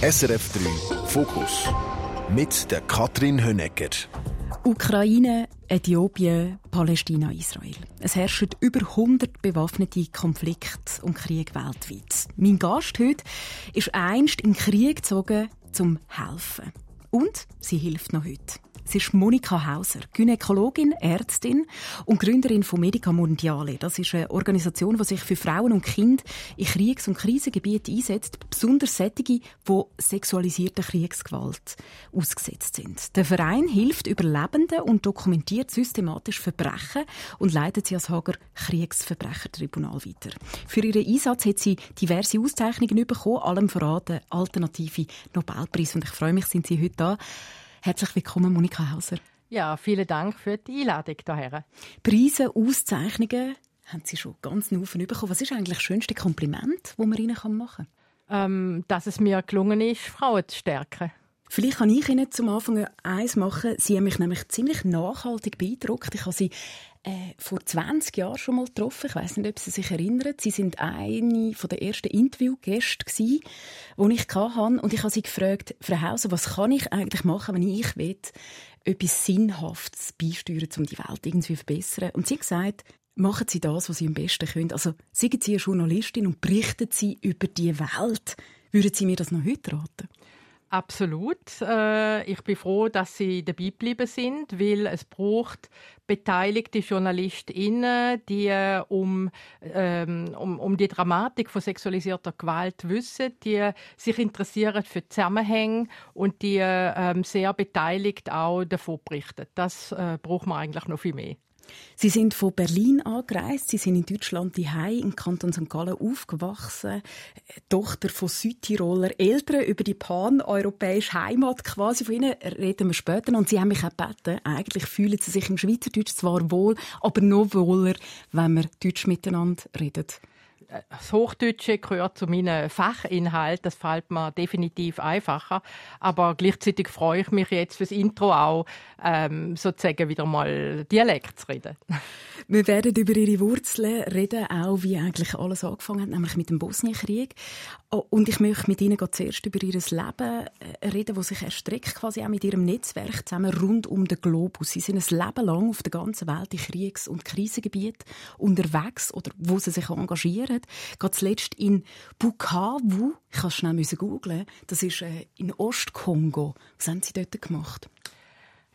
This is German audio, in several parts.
SRF 3 Fokus mit der Katrin Hönecker. Ukraine, Äthiopien, Palästina, Israel. Es herrschen über 100 bewaffnete Konflikte und Kriege weltweit. Mein Gast heute ist einst in den Krieg gezogen, zum helfen. Und sie hilft noch heute. Sie ist Monika Hauser, Gynäkologin, Ärztin und Gründerin von Medica Mondiale. Das ist eine Organisation, die sich für Frauen und Kinder in Kriegs- und Krisengebieten einsetzt, besonders solche, die sexualisierter Kriegsgewalt ausgesetzt sind. Der Verein hilft Überlebenden und dokumentiert systematisch Verbrechen und leitet sie als Hager Kriegsverbrechertribunal weiter. Für ihren Einsatz hat sie diverse Auszeichnungen bekommen, allem voran den alternative Nobelpreis. Und ich freue mich, sind Sie heute da. Herzlich willkommen, Monika Hauser. Ja, vielen Dank für die Einladung hierher. Preise, Auszeichnungen haben Sie schon ganz Haufen bekommen. Was ist eigentlich das schönste Kompliment, das man Ihnen machen kann? Ähm, dass es mir gelungen ist, Frauen zu stärken. Vielleicht kann ich Ihnen zum Anfang eins machen. Sie haben mich nämlich ziemlich nachhaltig beeindruckt. Ich habe Sie äh, vor 20 Jahren schon mal getroffen. Ich weiß nicht, ob Sie sich erinnern. Sie sind eine der ersten Interviewgäste die ich hatte. Und ich habe Sie gefragt, Frau Hauser, was kann ich eigentlich machen, wenn ich will, etwas Sinnhaftes beisteuern, um die Welt irgendwie zu verbessern? Und sie hat gesagt, machen Sie das, was Sie am besten können. Also, seien Sie eine Journalistin und berichten Sie über die Welt. Würden Sie mir das noch heute raten? Absolut. Äh, ich bin froh, dass Sie dabei geblieben sind, weil es braucht beteiligte JournalistInnen, die äh, um, ähm, um, um die Dramatik von sexualisierter Gewalt wissen, die sich interessieren für Zusammenhänge und die ähm, sehr beteiligt auch davon berichten. Das äh, braucht man eigentlich noch viel mehr. Sie sind von Berlin angereist. Sie sind in Deutschland die im Kanton St. Gallen aufgewachsen. Tochter von Südtiroler Eltern über die pan-europäische Heimat quasi. Von ihnen reden wir später. Und sie haben mich gebeten, eigentlich fühlen sie sich im Schweizerdeutsch zwar wohl, aber noch wohler, wenn wir Deutsch miteinander reden das Hochdeutsche gehört zu meinen Fachinhalten. Das fällt mir definitiv einfacher. Aber gleichzeitig freue ich mich jetzt fürs Intro auch, ähm, sozusagen wieder mal Dialekt zu reden. Wir werden über Ihre Wurzeln reden, auch wie eigentlich alles angefangen hat, nämlich mit dem Bosnienkrieg. Oh, und ich möchte mit Ihnen zuerst über Ihr Leben äh, reden, das sich erstreckt quasi auch mit Ihrem Netzwerk zusammen rund um den Globus. Sie sind ein Leben lang auf der ganzen Welt in Kriegs- und Krisengebieten unterwegs oder wo Sie sich engagieren. Gerade zuletzt in Bukavu, ich musste schnell googeln, das ist äh, in Ostkongo. Was haben Sie dort gemacht?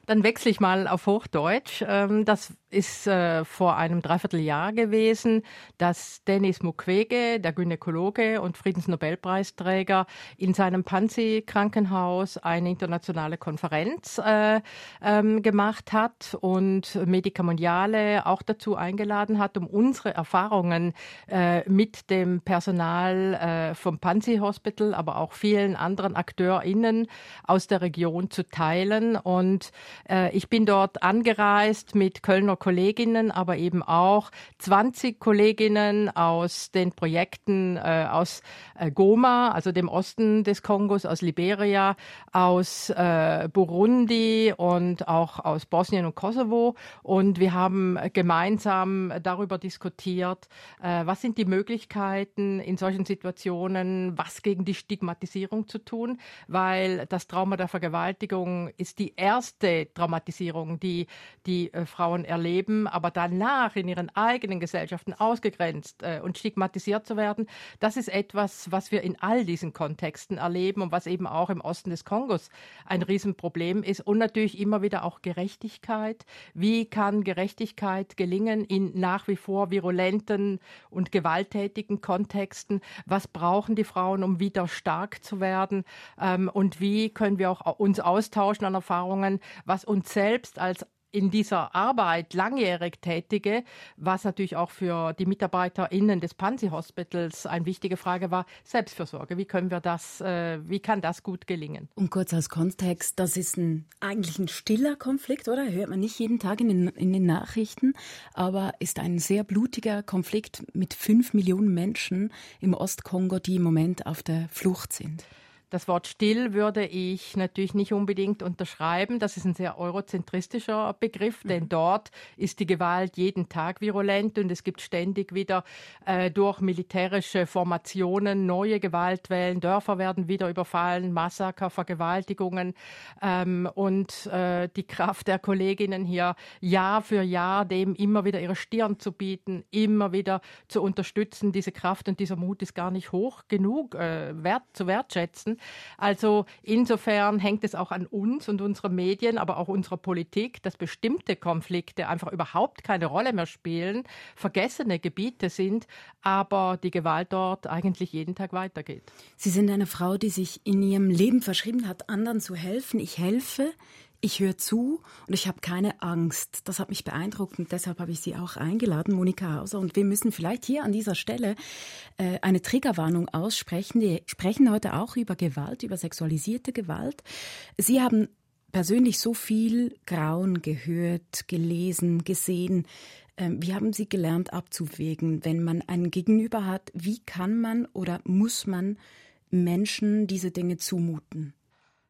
Dann wechsle ich mal auf Hochdeutsch. Ähm, das ist äh, vor einem Dreivierteljahr gewesen, dass Denis Mukwege, der Gynäkologe und Friedensnobelpreisträger, in seinem Panzi-Krankenhaus eine internationale Konferenz äh, ähm, gemacht hat und Medica Mondiale auch dazu eingeladen hat, um unsere Erfahrungen äh, mit dem Personal äh, vom Panzi Hospital, aber auch vielen anderen AkteurInnen aus der Region zu teilen. Und äh, ich bin dort angereist mit Kölner Kolleginnen, aber eben auch 20 Kolleginnen aus den Projekten äh, aus äh, Goma, also dem Osten des Kongos, aus Liberia, aus äh, Burundi und auch aus Bosnien und Kosovo. Und wir haben gemeinsam darüber diskutiert, äh, was sind die Möglichkeiten in solchen Situationen, was gegen die Stigmatisierung zu tun, weil das Trauma der Vergewaltigung ist die erste Traumatisierung, die die äh, Frauen erleben leben, aber danach in ihren eigenen Gesellschaften ausgegrenzt äh, und stigmatisiert zu werden, das ist etwas, was wir in all diesen Kontexten erleben und was eben auch im Osten des Kongos ein Riesenproblem ist. Und natürlich immer wieder auch Gerechtigkeit. Wie kann Gerechtigkeit gelingen in nach wie vor virulenten und gewalttätigen Kontexten? Was brauchen die Frauen, um wieder stark zu werden? Ähm, und wie können wir auch uns austauschen an Erfahrungen, was uns selbst als in dieser Arbeit langjährig Tätige, was natürlich auch für die MitarbeiterInnen des Panzi Hospitals eine wichtige Frage war, Selbstfürsorge. Wie können wir das, äh, wie kann das gut gelingen? Und kurz als Kontext, das ist ein, eigentlich ein stiller Konflikt, oder? Hört man nicht jeden Tag in den, in den Nachrichten, aber ist ein sehr blutiger Konflikt mit fünf Millionen Menschen im Ostkongo, die im Moment auf der Flucht sind. Das Wort still würde ich natürlich nicht unbedingt unterschreiben. Das ist ein sehr eurozentristischer Begriff, mhm. denn dort ist die Gewalt jeden Tag virulent und es gibt ständig wieder äh, durch militärische Formationen neue Gewaltwellen. Dörfer werden wieder überfallen, Massaker, Vergewaltigungen ähm, und äh, die Kraft der Kolleginnen hier Jahr für Jahr dem immer wieder ihre Stirn zu bieten, immer wieder zu unterstützen. Diese Kraft und dieser Mut ist gar nicht hoch genug äh, wert, zu wertschätzen. Also insofern hängt es auch an uns und unseren Medien, aber auch unserer Politik, dass bestimmte Konflikte einfach überhaupt keine Rolle mehr spielen, vergessene Gebiete sind, aber die Gewalt dort eigentlich jeden Tag weitergeht. Sie sind eine Frau, die sich in ihrem Leben verschrieben hat, anderen zu helfen. Ich helfe, ich höre zu und ich habe keine Angst. Das hat mich beeindruckt und deshalb habe ich Sie auch eingeladen, Monika Hauser. Und wir müssen vielleicht hier an dieser Stelle äh, eine Triggerwarnung aussprechen. Wir sprechen heute auch über Gewalt, über sexualisierte Gewalt. Sie haben persönlich so viel Grauen gehört, gelesen, gesehen. Ähm, wie haben Sie gelernt abzuwägen, wenn man einen Gegenüber hat? Wie kann man oder muss man Menschen diese Dinge zumuten?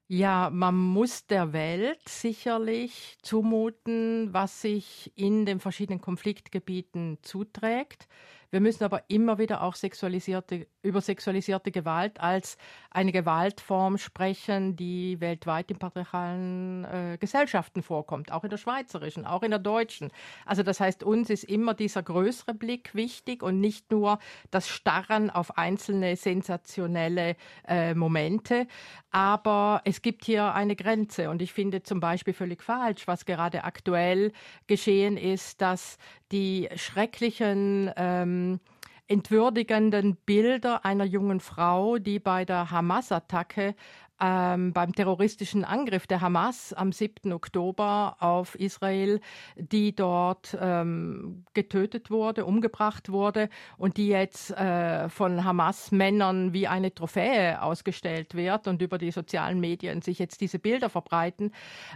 Ja, man muss der Welt sicherlich zumuten, was sich in den verschiedenen Konfliktgebieten zuträgt. Wir müssen aber immer wieder auch sexualisierte, über sexualisierte Gewalt als eine Gewaltform sprechen, die weltweit in patriarchalen äh, Gesellschaften vorkommt, auch in der schweizerischen, auch in der deutschen. Also das heißt, uns ist immer dieser größere Blick wichtig und nicht nur das Starren auf einzelne sensationelle äh, Momente. Aber es gibt hier eine Grenze und ich finde zum Beispiel völlig falsch, was gerade aktuell geschehen ist, dass die schrecklichen ähm, entwürdigenden Bilder einer jungen Frau, die bei der Hamas-Attacke ähm, beim terroristischen Angriff der Hamas am 7. Oktober auf Israel, die dort ähm, getötet wurde, umgebracht wurde und die jetzt äh, von Hamas-Männern wie eine Trophäe ausgestellt wird und über die sozialen Medien sich jetzt diese Bilder verbreiten.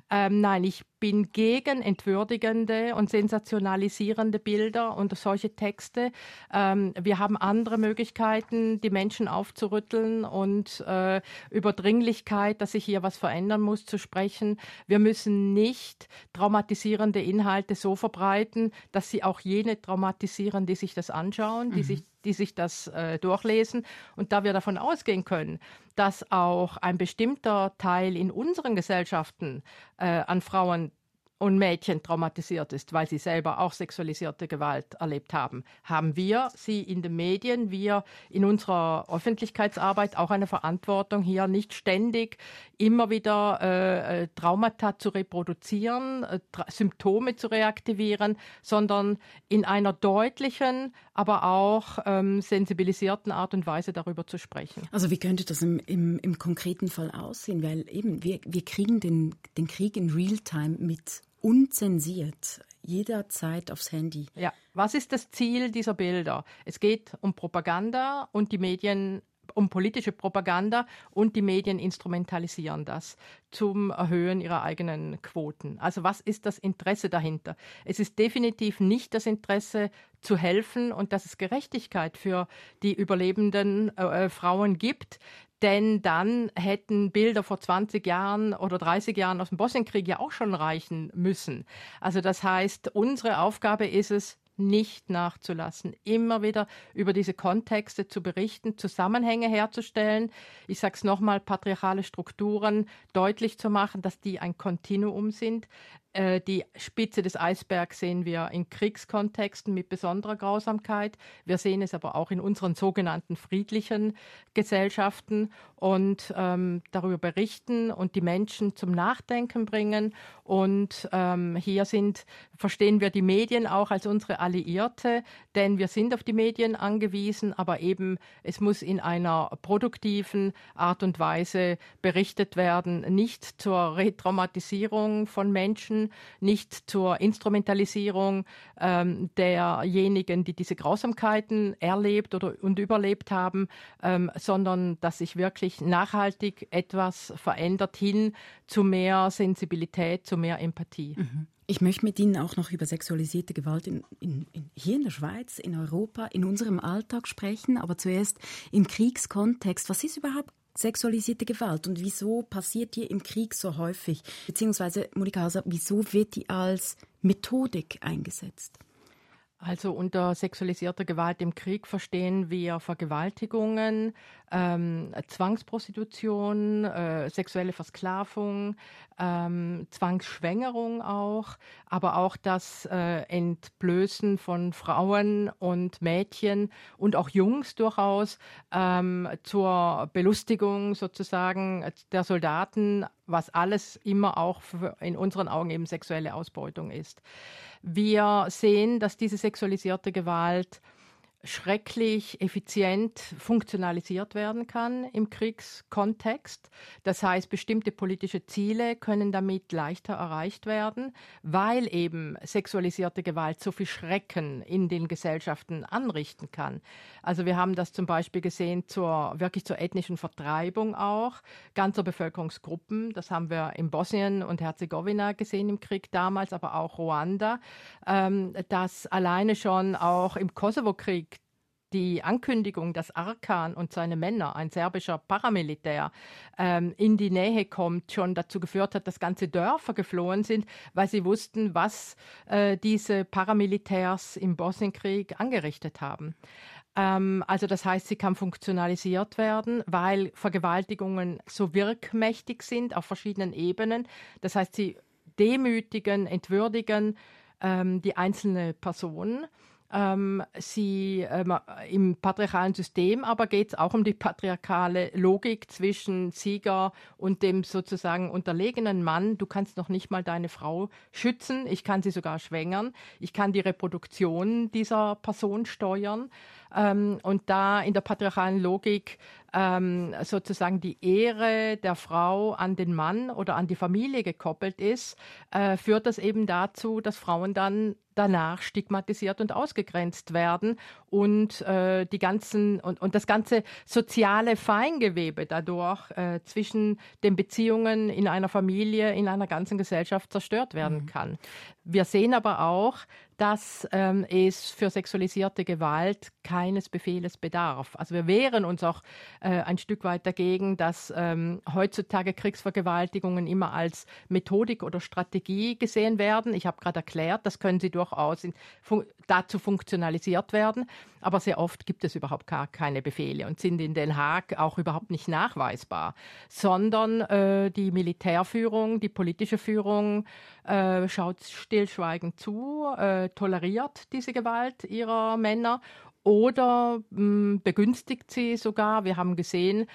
Ähm, nein, ich bin gegen entwürdigende und sensationalisierende Bilder und solche Texte. Ähm, wir haben andere Möglichkeiten, die Menschen aufzurütteln und äh, über Dringlichkeit, dass sich hier was verändern muss, zu sprechen. Wir müssen nicht traumatisierende Inhalte so verbreiten, dass sie auch jene traumatisieren, die sich das anschauen, die mhm. sich die sich das äh, durchlesen. Und da wir davon ausgehen können, dass auch ein bestimmter Teil in unseren Gesellschaften äh, an Frauen und Mädchen traumatisiert ist, weil sie selber auch sexualisierte Gewalt erlebt haben, haben wir sie in den Medien, wir in unserer Öffentlichkeitsarbeit auch eine Verantwortung, hier nicht ständig immer wieder äh, äh Traumata zu reproduzieren, äh, Symptome zu reaktivieren, sondern in einer deutlichen, aber auch ähm, sensibilisierten Art und Weise darüber zu sprechen. Also wie könnte das im, im, im konkreten Fall aussehen? Weil eben wir, wir kriegen den, den Krieg in Realtime mit unzensiert jederzeit aufs Handy. Ja, was ist das Ziel dieser Bilder? Es geht um Propaganda und die Medien um politische Propaganda und die Medien instrumentalisieren das zum Erhöhen ihrer eigenen Quoten. Also was ist das Interesse dahinter? Es ist definitiv nicht das Interesse zu helfen und dass es Gerechtigkeit für die überlebenden äh, äh Frauen gibt, denn dann hätten Bilder vor 20 Jahren oder 30 Jahren aus dem Bosnienkrieg ja auch schon reichen müssen. Also das heißt, unsere Aufgabe ist es, nicht nachzulassen, immer wieder über diese Kontexte zu berichten, Zusammenhänge herzustellen. Ich sage es nochmal, patriarchale Strukturen deutlich zu machen, dass die ein Kontinuum sind. Äh, die Spitze des Eisbergs sehen wir in Kriegskontexten mit besonderer Grausamkeit. Wir sehen es aber auch in unseren sogenannten friedlichen Gesellschaften und ähm, darüber berichten und die Menschen zum Nachdenken bringen. Und ähm, hier sind, verstehen wir die Medien auch als unsere Alliierte, denn wir sind auf die Medien angewiesen, aber eben es muss in einer produktiven Art und Weise berichtet werden, nicht zur Retraumatisierung von Menschen, nicht zur Instrumentalisierung ähm, derjenigen, die diese Grausamkeiten erlebt oder und überlebt haben, ähm, sondern dass sich wirklich nachhaltig etwas verändert hin zu mehr Sensibilität, zu mehr Empathie. Mhm. Ich möchte mit Ihnen auch noch über sexualisierte Gewalt in, in, in, hier in der Schweiz, in Europa, in unserem Alltag sprechen, aber zuerst im Kriegskontext. Was ist überhaupt sexualisierte Gewalt und wieso passiert die im Krieg so häufig? Beziehungsweise, Monika Hauser, wieso wird die als Methodik eingesetzt? Also unter sexualisierter Gewalt im Krieg verstehen wir Vergewaltigungen, ähm, Zwangsprostitution, äh, sexuelle Versklavung, ähm, Zwangsschwängerung auch, aber auch das äh, Entblößen von Frauen und Mädchen und auch Jungs durchaus ähm, zur Belustigung sozusagen der Soldaten, was alles immer auch in unseren Augen eben sexuelle Ausbeutung ist. Wir sehen, dass diese sexualisierte Gewalt schrecklich effizient funktionalisiert werden kann im Kriegskontext. Das heißt, bestimmte politische Ziele können damit leichter erreicht werden, weil eben sexualisierte Gewalt so viel Schrecken in den Gesellschaften anrichten kann. Also wir haben das zum Beispiel gesehen zur wirklich zur ethnischen Vertreibung auch ganzer Bevölkerungsgruppen. Das haben wir in Bosnien und Herzegowina gesehen im Krieg damals, aber auch Ruanda. Ähm, dass alleine schon auch im Kosovo-Krieg die Ankündigung, dass Arkan und seine Männer, ein serbischer Paramilitär, ähm, in die Nähe kommt, schon dazu geführt hat, dass ganze Dörfer geflohen sind, weil sie wussten, was äh, diese Paramilitärs im Bosnienkrieg angerichtet haben. Ähm, also das heißt, sie kann funktionalisiert werden, weil Vergewaltigungen so wirkmächtig sind auf verschiedenen Ebenen. Das heißt, sie demütigen, entwürdigen ähm, die einzelne Person ähm, sie ähm, im patriarchalen System aber geht es auch um die patriarchale Logik zwischen Sieger und dem sozusagen unterlegenen Mann. Du kannst noch nicht mal deine Frau schützen, ich kann sie sogar schwängern, ich kann die Reproduktion dieser Person steuern. Ähm, und da in der patriarchalen Logik ähm, sozusagen die Ehre der Frau an den Mann oder an die Familie gekoppelt ist, äh, führt das eben dazu, dass Frauen dann danach stigmatisiert und ausgegrenzt werden und äh, die ganzen und, und das ganze soziale Feingewebe dadurch äh, zwischen den Beziehungen in einer Familie, in einer ganzen Gesellschaft zerstört werden mhm. kann. Wir sehen aber auch, dass ähm, es für sexualisierte Gewalt keines Befehles bedarf. Also wir wehren uns auch äh, ein Stück weit dagegen, dass ähm, heutzutage Kriegsvergewaltigungen immer als Methodik oder Strategie gesehen werden. Ich habe gerade erklärt, das können sie durchaus in, fun dazu funktionalisiert werden, aber sehr oft gibt es überhaupt gar keine Befehle und sind in Den Haag auch überhaupt nicht nachweisbar, sondern äh, die Militärführung, die politische Führung äh, schaut stillschweigend zu, äh, toleriert diese Gewalt ihrer Männer oder mh, hm, begünstigt sie sogar. Wir haben gesehen,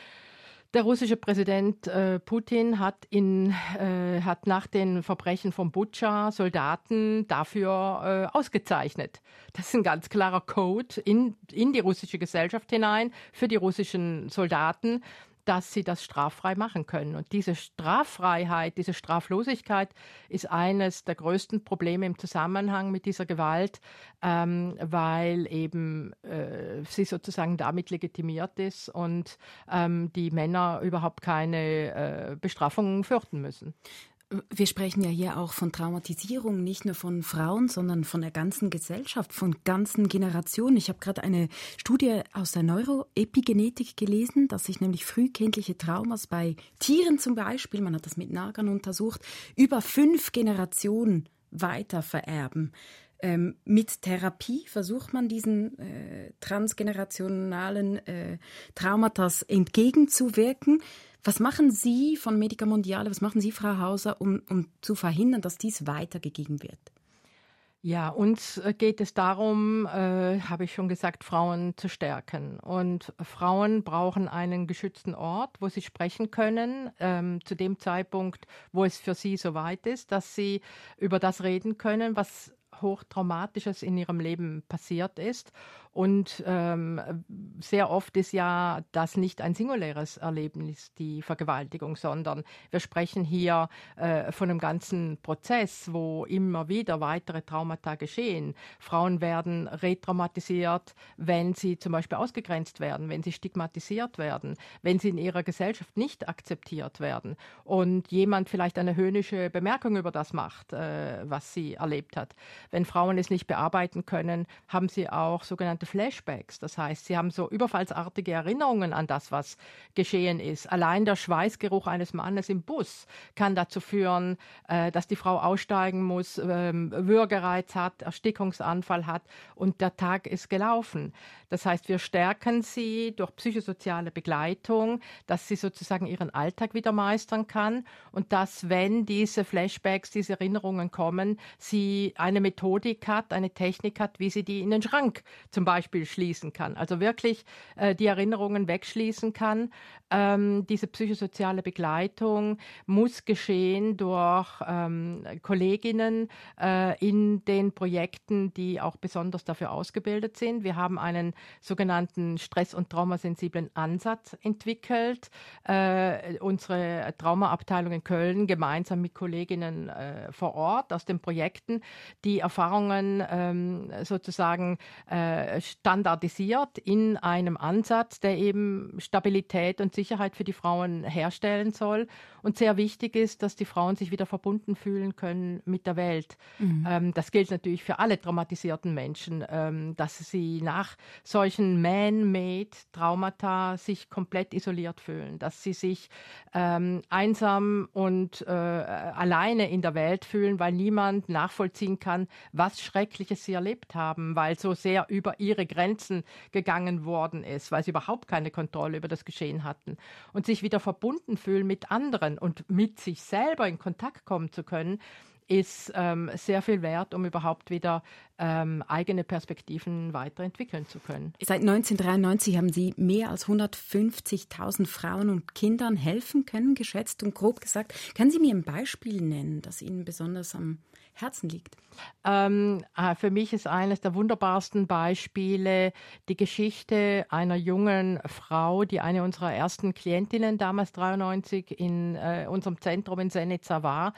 der russische Präsident äh, Putin hat, in, äh, hat nach den Verbrechen von Butscha Soldaten dafür äh, ausgezeichnet. Das ist ein ganz klarer Code in, in die russische Gesellschaft hinein für die russischen Soldaten, dass sie das straffrei machen können. Und diese Straffreiheit, diese Straflosigkeit ist eines der größten Probleme im Zusammenhang mit dieser Gewalt, ähm, weil eben äh, sie sozusagen damit legitimiert ist und ähm, die Männer überhaupt keine äh, Bestrafungen fürchten müssen. Wir sprechen ja hier auch von Traumatisierung, nicht nur von Frauen, sondern von der ganzen Gesellschaft, von ganzen Generationen. Ich habe gerade eine Studie aus der Neuroepigenetik gelesen, dass sich nämlich frühkindliche Traumas bei Tieren zum Beispiel, man hat das mit Nagern untersucht, über fünf Generationen weiter vererben. Ähm, mit Therapie versucht man diesen äh, transgenerationalen äh, Traumata entgegenzuwirken. Was machen Sie von Medica Mondiale, was machen Sie, Frau Hauser, um, um zu verhindern, dass dies weitergegeben wird? Ja, uns äh, geht es darum, äh, habe ich schon gesagt, Frauen zu stärken. Und Frauen brauchen einen geschützten Ort, wo sie sprechen können, ähm, zu dem Zeitpunkt, wo es für sie soweit ist, dass sie über das reden können, was Hochtraumatisches in ihrem Leben passiert ist und ähm, sehr oft ist ja das nicht ein singuläres Erlebnis, die Vergewaltigung, sondern wir sprechen hier äh, von einem ganzen Prozess, wo immer wieder weitere Traumata geschehen. Frauen werden retraumatisiert, wenn sie zum Beispiel ausgegrenzt werden, wenn sie stigmatisiert werden, wenn sie in ihrer Gesellschaft nicht akzeptiert werden und jemand vielleicht eine höhnische Bemerkung über das macht, äh, was sie erlebt hat. Wenn Frauen es nicht bearbeiten können, haben sie auch sogenannte sogenannte Flashbacks. Das heißt, sie haben so überfallsartige Erinnerungen an das, was geschehen ist. Allein der Schweißgeruch eines Mannes im Bus kann dazu führen, äh, dass die Frau aussteigen muss, ähm, Würgereiz hat, Erstickungsanfall hat und der Tag ist gelaufen. Das heißt, wir stärken sie durch psychosoziale Begleitung, dass sie sozusagen ihren Alltag wieder meistern kann und dass, wenn diese Flashbacks, diese Erinnerungen kommen, sie eine Methodik hat, eine Technik hat, wie sie die in den Schrank zum Beispiel schließen kann. Also wirklich äh, die Erinnerungen wegschließen kann. Ähm, diese psychosoziale Begleitung muss geschehen durch ähm, Kolleginnen äh, in den Projekten, die auch besonders dafür ausgebildet sind. Wir haben einen sogenannten stress- und traumasensiblen Ansatz entwickelt. Äh, unsere Traumaabteilung in Köln gemeinsam mit Kolleginnen äh, vor Ort aus den Projekten, die Erfahrungen ähm, sozusagen äh, standardisiert in einem Ansatz, der eben Stabilität und Sicherheit für die Frauen herstellen soll. Und sehr wichtig ist, dass die Frauen sich wieder verbunden fühlen können mit der Welt. Mhm. Ähm, das gilt natürlich für alle traumatisierten Menschen, ähm, dass sie nach solchen man-made Traumata sich komplett isoliert fühlen, dass sie sich ähm, einsam und äh, alleine in der Welt fühlen, weil niemand nachvollziehen kann, was Schreckliches sie erlebt haben, weil so sehr über ihre Grenzen gegangen worden ist, weil sie überhaupt keine Kontrolle über das Geschehen hatten und sich wieder verbunden fühlen mit anderen und mit sich selber in Kontakt kommen zu können, ist ähm, sehr viel wert, um überhaupt wieder ähm, eigene Perspektiven weiterentwickeln zu können. Seit 1993 haben Sie mehr als 150.000 Frauen und Kindern helfen können, geschätzt und grob gesagt. Können Sie mir ein Beispiel nennen, das Ihnen besonders am Herzen liegt? Ähm, äh, für mich ist eines der wunderbarsten Beispiele die Geschichte einer jungen Frau, die eine unserer ersten Klientinnen damals 93 in äh, unserem Zentrum in Senica war.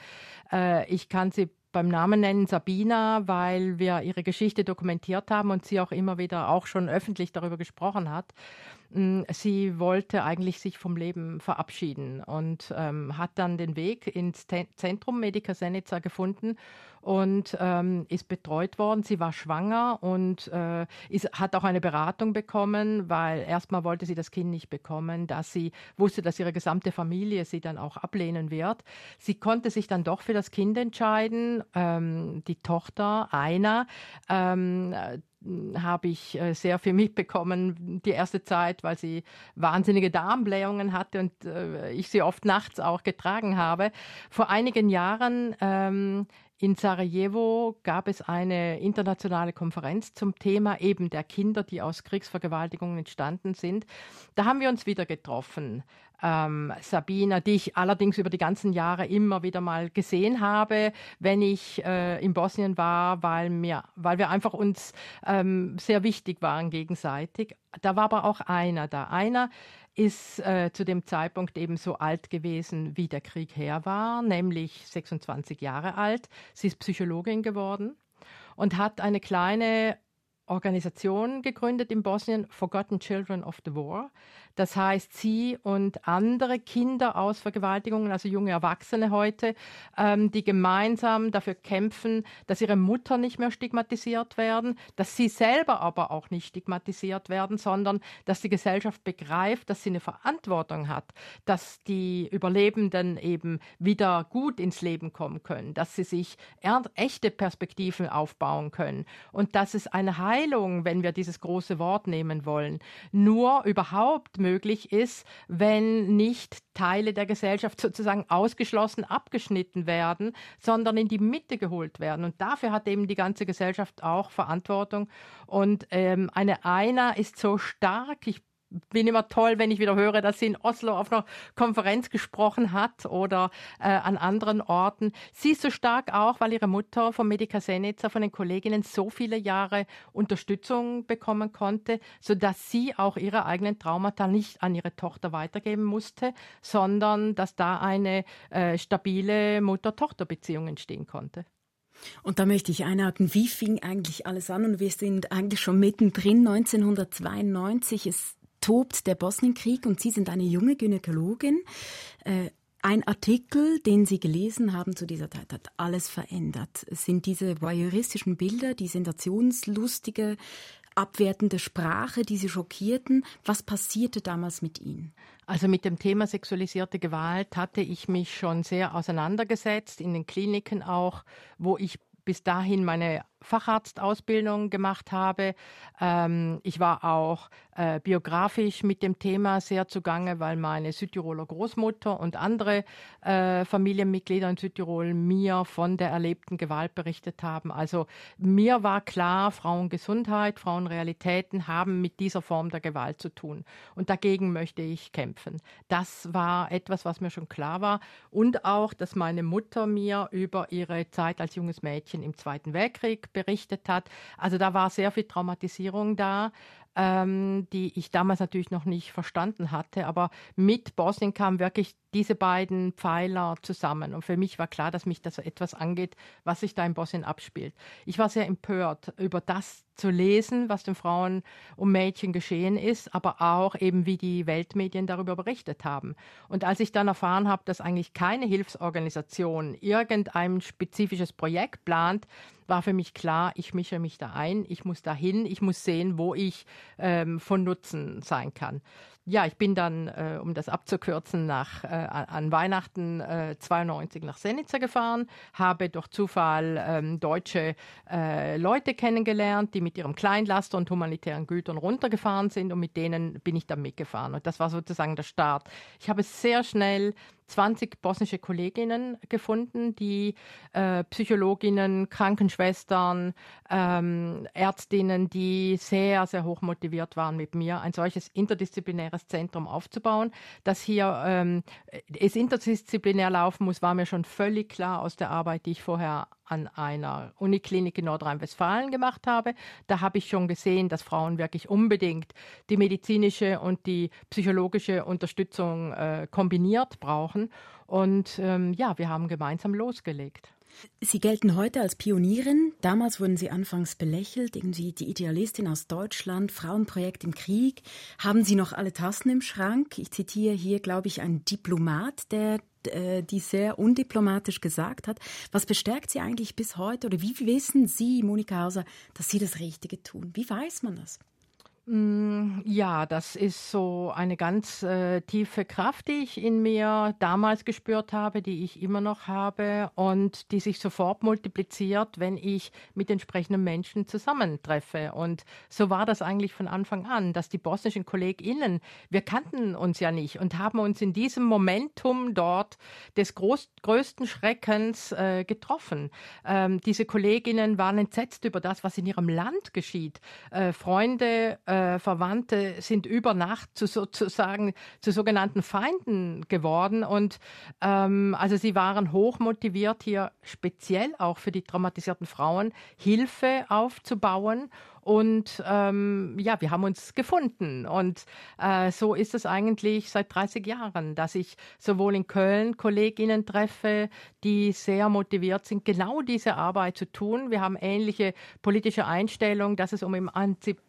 Äh, ich kann sie beim Namen nennen Sabina, weil wir ihre Geschichte dokumentiert haben und sie auch immer wieder auch schon öffentlich darüber gesprochen hat. Sie wollte eigentlich sich vom Leben verabschieden und ähm, hat dann den Weg ins Zentrum Medica Senica gefunden und ähm, ist betreut worden. Sie war schwanger und äh, ist, hat auch eine Beratung bekommen, weil erstmal wollte sie das Kind nicht bekommen, dass sie wusste, dass ihre gesamte Familie sie dann auch ablehnen wird. Sie konnte sich dann doch für das Kind entscheiden. Ähm, die Tochter, einer, ähm, habe ich äh, sehr viel mitbekommen die erste Zeit, weil sie wahnsinnige Darmblähungen hatte und äh, ich sie oft nachts auch getragen habe. Vor einigen Jahren ähm, in Sarajevo gab es eine internationale Konferenz zum Thema eben der Kinder, die aus Kriegsvergewaltigungen entstanden sind. Da haben wir uns wieder getroffen. Ähm, Sabina, die ich allerdings über die ganzen Jahre immer wieder mal gesehen habe, wenn ich äh, in Bosnien war, weil, mir, weil wir einfach uns ähm, sehr wichtig waren gegenseitig. Da war aber auch einer da. Einer, ist äh, zu dem Zeitpunkt eben so alt gewesen, wie der Krieg her war, nämlich 26 Jahre alt. Sie ist Psychologin geworden und hat eine kleine Organisation gegründet in Bosnien, Forgotten Children of the War. Das heißt, sie und andere Kinder aus Vergewaltigungen, also junge Erwachsene heute, ähm, die gemeinsam dafür kämpfen, dass ihre Mutter nicht mehr stigmatisiert werden, dass sie selber aber auch nicht stigmatisiert werden, sondern dass die Gesellschaft begreift, dass sie eine Verantwortung hat, dass die Überlebenden eben wieder gut ins Leben kommen können, dass sie sich echte Perspektiven aufbauen können. Und dass es eine Heilung, wenn wir dieses große Wort nehmen wollen, nur überhaupt möglich ist, wenn nicht Teile der Gesellschaft sozusagen ausgeschlossen, abgeschnitten werden, sondern in die Mitte geholt werden. Und dafür hat eben die ganze Gesellschaft auch Verantwortung. Und ähm, eine Einer ist so stark, ich bin immer toll, wenn ich wieder höre, dass sie in Oslo auf einer Konferenz gesprochen hat oder äh, an anderen Orten. Sie ist so stark auch, weil ihre Mutter von Medica Senica, von den Kolleginnen so viele Jahre Unterstützung bekommen konnte, so dass sie auch ihre eigenen Traumata nicht an ihre Tochter weitergeben musste, sondern dass da eine äh, stabile Mutter-Tochter-Beziehung entstehen konnte. Und da möchte ich einhaken, wie fing eigentlich alles an? Und wir sind eigentlich schon mittendrin. 1992 ist tobt der Bosnienkrieg und Sie sind eine junge Gynäkologin. Äh, ein Artikel, den Sie gelesen haben zu dieser Zeit, hat alles verändert. Es sind diese voyeuristischen Bilder, die sensationslustige abwertende Sprache, die Sie schockierten. Was passierte damals mit Ihnen? Also mit dem Thema sexualisierte Gewalt hatte ich mich schon sehr auseinandergesetzt, in den Kliniken auch, wo ich bis dahin meine Facharztausbildung gemacht habe. Ähm, ich war auch äh, biografisch mit dem Thema sehr zugange, weil meine Südtiroler Großmutter und andere äh, Familienmitglieder in Südtirol mir von der erlebten Gewalt berichtet haben. Also mir war klar, Frauengesundheit, Frauenrealitäten haben mit dieser Form der Gewalt zu tun. Und dagegen möchte ich kämpfen. Das war etwas, was mir schon klar war. Und auch, dass meine Mutter mir über ihre Zeit als junges Mädchen im Zweiten Weltkrieg berichtet hat. Also da war sehr viel Traumatisierung da ähm, die ich damals natürlich noch nicht verstanden hatte. Aber mit Bosnien kamen wirklich diese beiden Pfeiler zusammen. Und für mich war klar, dass mich das etwas angeht, was sich da in Bosnien abspielt. Ich war sehr empört über das zu lesen, was den Frauen und Mädchen geschehen ist, aber auch eben, wie die Weltmedien darüber berichtet haben. Und als ich dann erfahren habe, dass eigentlich keine Hilfsorganisation irgendein spezifisches Projekt plant, war für mich klar, ich mische mich da ein, ich muss dahin, ich muss sehen, wo ich ähm, von Nutzen sein kann. Ja, ich bin dann, äh, um das abzukürzen, nach, äh, an Weihnachten äh, 92 nach Senica gefahren, habe durch Zufall ähm, deutsche äh, Leute kennengelernt, die mit ihrem Kleinlaster und humanitären Gütern runtergefahren sind und mit denen bin ich dann mitgefahren. Und das war sozusagen der Start. Ich habe sehr schnell 20 bosnische Kolleginnen gefunden, die äh, Psychologinnen, Krankenschwestern, ähm, Ärztinnen, die sehr, sehr hoch motiviert waren mit mir, ein solches interdisziplinäres Zentrum aufzubauen. Dass hier ähm, es interdisziplinär laufen muss, war mir schon völlig klar aus der Arbeit, die ich vorher an einer Uniklinik in Nordrhein-Westfalen gemacht habe. Da habe ich schon gesehen, dass Frauen wirklich unbedingt die medizinische und die psychologische Unterstützung äh, kombiniert brauchen. Und ähm, ja, wir haben gemeinsam losgelegt. Sie gelten heute als Pionierin. Damals wurden Sie anfangs belächelt, irgendwie die Idealistin aus Deutschland, Frauenprojekt im Krieg. Haben Sie noch alle Tassen im Schrank? Ich zitiere hier, glaube ich, einen Diplomat, der äh, die sehr undiplomatisch gesagt hat. Was bestärkt Sie eigentlich bis heute oder wie wissen Sie, Monika Hauser, dass Sie das Richtige tun? Wie weiß man das? Mm, ja, das ist so eine ganz äh, tiefe Kraft, die ich in mir damals gespürt habe, die ich immer noch habe und die sich sofort multipliziert, wenn ich mit entsprechenden Menschen zusammentreffe. Und so war das eigentlich von Anfang an, dass die bosnischen KollegInnen, wir kannten uns ja nicht und haben uns in diesem Momentum dort des groß, größten Schreckens äh, getroffen. Ähm, diese Kolleginnen waren entsetzt über das, was in ihrem Land geschieht. Äh, Freunde, äh, Verwandte sind über Nacht zu sozusagen zu sogenannten Feinden geworden. Und ähm, also sie waren hoch motiviert hier speziell auch für die traumatisierten Frauen Hilfe aufzubauen und ähm, ja, wir haben uns gefunden. Und äh, so ist es eigentlich seit 30 Jahren, dass ich sowohl in Köln Kolleginnen treffe, die sehr motiviert sind, genau diese Arbeit zu tun. Wir haben ähnliche politische Einstellungen, dass es um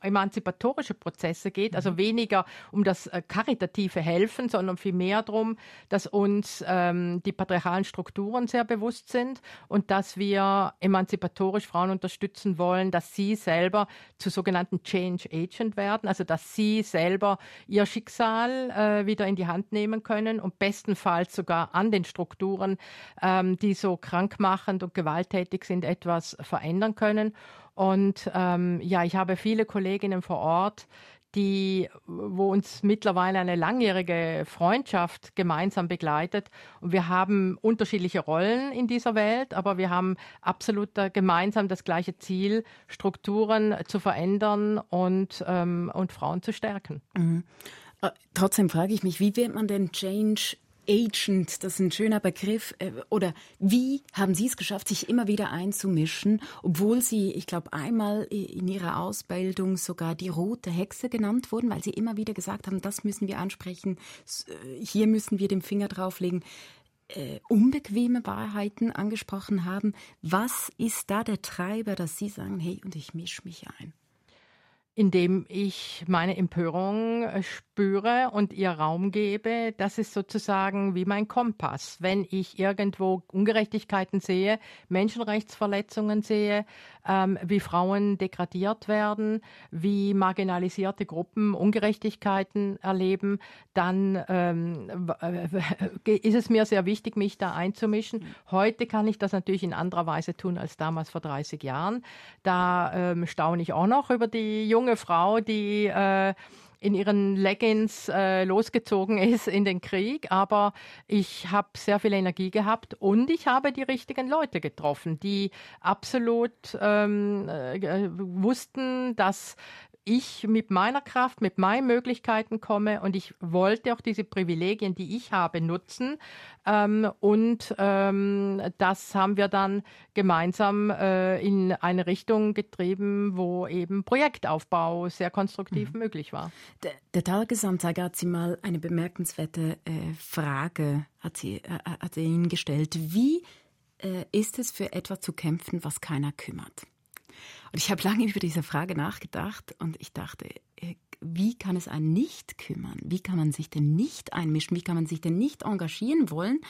emanzipatorische Prozesse geht, also mhm. weniger um das äh, karitative Helfen, sondern vielmehr darum, dass uns ähm, die patriarchalen Strukturen sehr bewusst sind und dass wir emanzipatorisch Frauen unterstützen wollen, dass sie selber zu sogenannten Change Agent werden, also dass sie selber ihr Schicksal äh, wieder in die Hand nehmen können und bestenfalls sogar an den Strukturen, ähm, die so krankmachend und gewalttätig sind, etwas verändern können. Und ähm, ja, ich habe viele Kolleginnen vor Ort, die, wo uns mittlerweile eine langjährige Freundschaft gemeinsam begleitet. Und wir haben unterschiedliche Rollen in dieser Welt, aber wir haben absolut gemeinsam das gleiche Ziel, Strukturen zu verändern und, ähm, und Frauen zu stärken. Mhm. Äh, trotzdem frage ich mich, wie wird man denn Change Agent, das ist ein schöner Begriff. Äh, oder wie haben Sie es geschafft, sich immer wieder einzumischen, obwohl Sie, ich glaube, einmal in Ihrer Ausbildung sogar die rote Hexe genannt wurden, weil Sie immer wieder gesagt haben, das müssen wir ansprechen, äh, hier müssen wir den Finger drauflegen. Äh, unbequeme Wahrheiten angesprochen haben. Was ist da der Treiber, dass Sie sagen, hey, und ich mische mich ein? Indem ich meine Empörung äh, spüre und ihr Raum gebe. Das ist sozusagen wie mein Kompass. Wenn ich irgendwo Ungerechtigkeiten sehe, Menschenrechtsverletzungen sehe, ähm, wie Frauen degradiert werden, wie marginalisierte Gruppen Ungerechtigkeiten erleben, dann ähm, ist es mir sehr wichtig, mich da einzumischen. Heute kann ich das natürlich in anderer Weise tun als damals vor 30 Jahren. Da ähm, staune ich auch noch über die jungen junge Frau, die äh, in ihren Leggings äh, losgezogen ist in den Krieg, aber ich habe sehr viel Energie gehabt und ich habe die richtigen Leute getroffen, die absolut ähm, äh, wussten, dass ich mit meiner Kraft, mit meinen Möglichkeiten komme und ich wollte auch diese Privilegien, die ich habe, nutzen. Ähm, und ähm, das haben wir dann gemeinsam äh, in eine Richtung getrieben, wo eben Projektaufbau sehr konstruktiv mhm. möglich war. Der, der Tagesanzeiger hat Sie mal eine bemerkenswerte äh, Frage hat sie, äh, hat er Ihnen gestellt. Wie äh, ist es für etwas zu kämpfen, was keiner kümmert? Und ich habe lange über diese Frage nachgedacht und ich dachte, äh, wie kann es einen nicht kümmern? Wie kann man sich denn nicht einmischen? Wie kann man sich denn nicht engagieren wollen,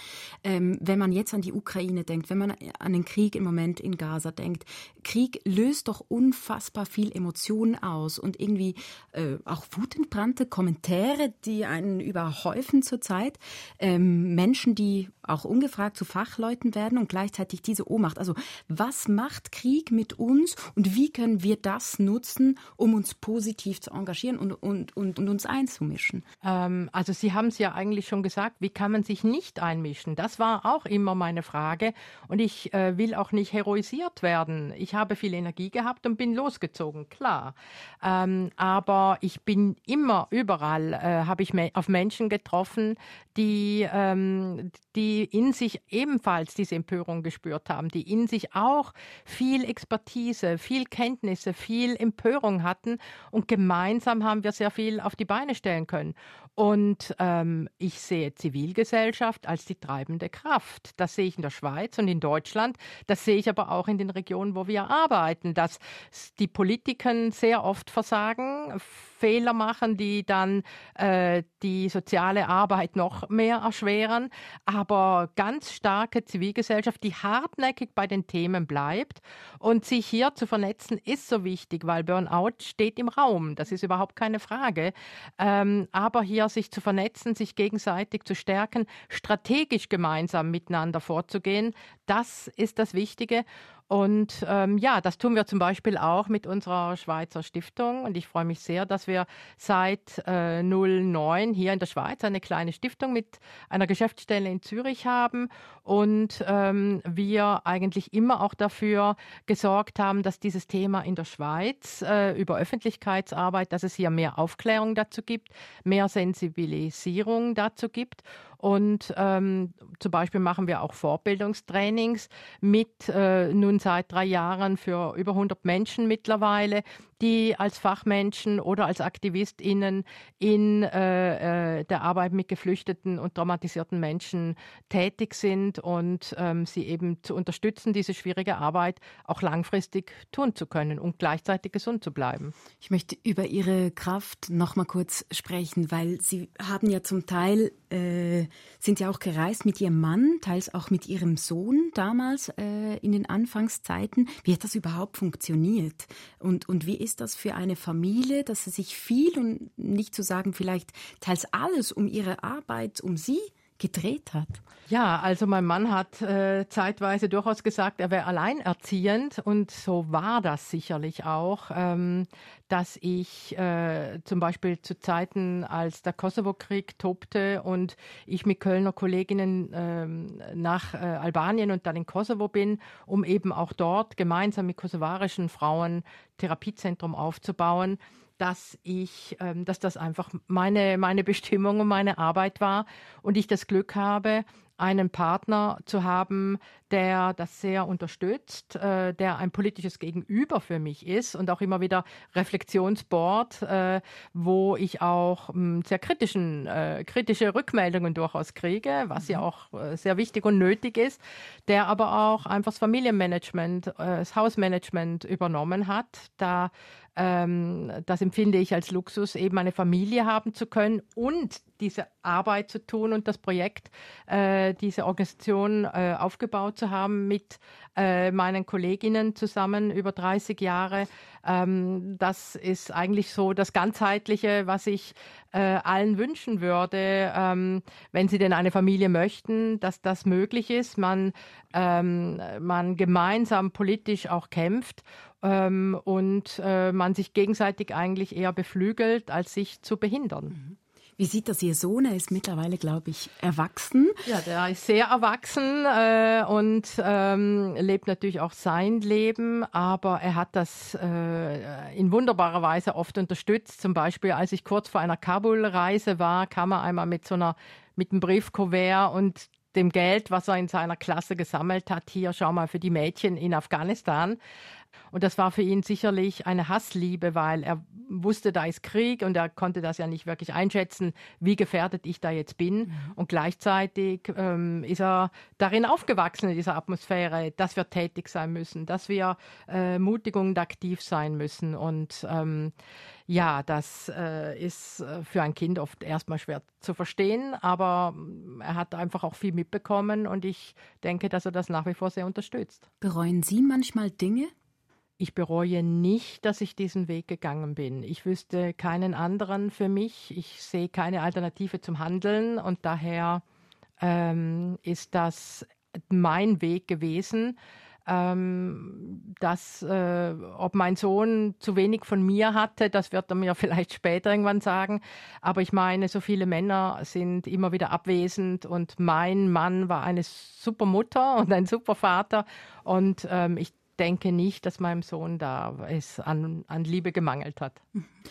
ähm, wenn man jetzt an die Ukraine denkt, wenn man an den Krieg im Moment in Gaza denkt? Krieg löst doch unfassbar viel Emotionen aus und irgendwie äh, auch wutentbrannte Kommentare, die einen überhäufen zurzeit. Ähm, Menschen, die auch ungefragt zu Fachleuten werden und gleichzeitig diese Ohnmacht. Also was macht Krieg mit uns und wie können wir das nutzen, um uns positiv zu engagieren? und, und, und, und uns einzumischen? Ähm, also Sie haben es ja eigentlich schon gesagt, wie kann man sich nicht einmischen? Das war auch immer meine Frage und ich äh, will auch nicht heroisiert werden. Ich habe viel Energie gehabt und bin losgezogen, klar. Ähm, aber ich bin immer überall, äh, habe ich auf Menschen getroffen, die, ähm, die in sich ebenfalls diese Empörung gespürt haben, die in sich auch viel Expertise, viel Kenntnisse, viel Empörung hatten und gemeinsam haben wir sehr viel auf die Beine stellen können. Und ähm, ich sehe Zivilgesellschaft als die treibende Kraft. Das sehe ich in der Schweiz und in Deutschland. Das sehe ich aber auch in den Regionen, wo wir arbeiten, dass die Politiken sehr oft versagen, Fehler machen, die dann äh, die soziale Arbeit noch mehr erschweren. Aber ganz starke Zivilgesellschaft, die hartnäckig bei den Themen bleibt und sich hier zu vernetzen, ist so wichtig, weil Burnout steht im Raum. Das ist überhaupt keine Frage. Ähm, aber hier sich zu vernetzen, sich gegenseitig zu stärken, strategisch gemeinsam miteinander vorzugehen, das ist das Wichtige. Und ähm, ja, das tun wir zum Beispiel auch mit unserer Schweizer Stiftung. Und ich freue mich sehr, dass wir seit äh, 09 hier in der Schweiz eine kleine Stiftung mit einer Geschäftsstelle in Zürich haben. Und ähm, wir eigentlich immer auch dafür gesorgt haben, dass dieses Thema in der Schweiz äh, über Öffentlichkeitsarbeit, dass es hier mehr Aufklärung dazu gibt, mehr Sensibilisierung dazu gibt. Und ähm, zum Beispiel machen wir auch Vorbildungstrainings mit äh, nun seit drei Jahren für über 100 Menschen mittlerweile, die als Fachmenschen oder als AktivistInnen in äh, äh, der Arbeit mit geflüchteten und traumatisierten Menschen tätig sind und ähm, sie eben zu unterstützen, diese schwierige Arbeit auch langfristig tun zu können und gleichzeitig gesund zu bleiben. Ich möchte über Ihre Kraft noch mal kurz sprechen, weil Sie haben ja zum Teil äh, sind ja auch gereist mit Ihrem Mann, teils auch mit Ihrem Sohn damals äh, in den Anfangszeiten. Wie hat das überhaupt funktioniert? Und, und wie ist das für eine Familie, dass sie sich viel und nicht zu sagen vielleicht teils alles um ihre Arbeit, um sie gedreht hat? Ja, also mein Mann hat äh, zeitweise durchaus gesagt, er wäre alleinerziehend und so war das sicherlich auch, ähm, dass ich äh, zum Beispiel zu Zeiten, als der Kosovo-Krieg tobte und ich mit Kölner Kolleginnen ähm, nach äh, Albanien und dann in Kosovo bin, um eben auch dort gemeinsam mit kosovarischen Frauen Therapiezentrum aufzubauen, dass ich, ähm, dass das einfach meine, meine Bestimmung und meine Arbeit war und ich das Glück habe, einen Partner zu haben, der das sehr unterstützt, äh, der ein politisches Gegenüber für mich ist und auch immer wieder Reflexionsboard, äh, wo ich auch mh, sehr kritischen, äh, kritische Rückmeldungen durchaus kriege, was mhm. ja auch äh, sehr wichtig und nötig ist, der aber auch einfach das Familienmanagement, äh, das Hausmanagement übernommen hat. Da ähm, das empfinde ich als Luxus, eben eine Familie haben zu können und diese Arbeit zu tun und das Projekt, äh, diese Organisation äh, aufgebaut zu haben mit äh, meinen Kolleginnen zusammen über 30 Jahre. Ähm, das ist eigentlich so das Ganzheitliche, was ich äh, allen wünschen würde, ähm, wenn sie denn eine Familie möchten, dass das möglich ist, man, ähm, man gemeinsam politisch auch kämpft ähm, und äh, man sich gegenseitig eigentlich eher beflügelt, als sich zu behindern. Mhm. Wie sieht das Ihr Sohn? Er ist mittlerweile, glaube ich, erwachsen. Ja, der ist sehr erwachsen äh, und ähm, lebt natürlich auch sein Leben, aber er hat das äh, in wunderbarer Weise oft unterstützt. Zum Beispiel, als ich kurz vor einer Kabul-Reise war, kam er einmal mit so einer mit einem Briefkuvert und dem Geld, was er in seiner Klasse gesammelt hat, hier schau mal für die Mädchen in Afghanistan. Und das war für ihn sicherlich eine Hassliebe, weil er wusste, da ist Krieg und er konnte das ja nicht wirklich einschätzen, wie gefährdet ich da jetzt bin. Mhm. Und gleichzeitig ähm, ist er darin aufgewachsen, in dieser Atmosphäre, dass wir tätig sein müssen, dass wir äh, mutig und aktiv sein müssen. Und ähm, ja, das äh, ist für ein Kind oft erstmal schwer zu verstehen, aber er hat einfach auch viel mitbekommen und ich denke, dass er das nach wie vor sehr unterstützt. Bereuen Sie manchmal Dinge, ich bereue nicht, dass ich diesen Weg gegangen bin. Ich wüsste keinen anderen für mich. Ich sehe keine Alternative zum Handeln und daher ähm, ist das mein Weg gewesen. Ähm, dass, äh, ob mein Sohn zu wenig von mir hatte, das wird er mir vielleicht später irgendwann sagen. Aber ich meine, so viele Männer sind immer wieder abwesend und mein Mann war eine super Mutter und ein super Vater. Und ähm, ich denke nicht, dass meinem Sohn da es an, an Liebe gemangelt hat.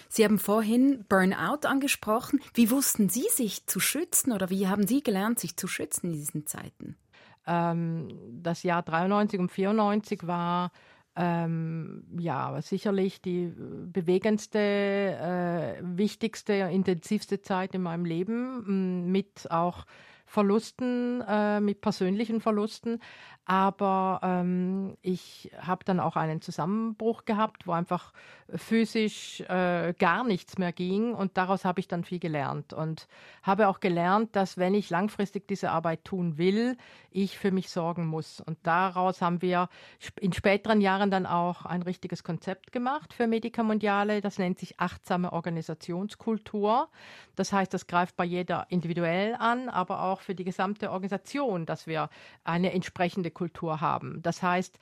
Sie haben vorhin Burnout angesprochen. Wie wussten Sie sich zu schützen oder wie haben Sie gelernt, sich zu schützen in diesen Zeiten? Ähm, das Jahr 93 und 94 war ähm, ja sicherlich die bewegendste, äh, wichtigste, intensivste Zeit in meinem Leben mit auch Verlusten, äh, mit persönlichen Verlusten. Aber ähm, ich habe dann auch einen Zusammenbruch gehabt, wo einfach physisch äh, gar nichts mehr ging. Und daraus habe ich dann viel gelernt. Und habe auch gelernt, dass wenn ich langfristig diese Arbeit tun will, ich für mich sorgen muss. Und daraus haben wir in späteren Jahren dann auch ein richtiges Konzept gemacht für Medica Mondiale. Das nennt sich achtsame Organisationskultur. Das heißt, das greift bei jeder individuell an, aber auch für die gesamte Organisation, dass wir eine entsprechende Kultur haben. Das heißt,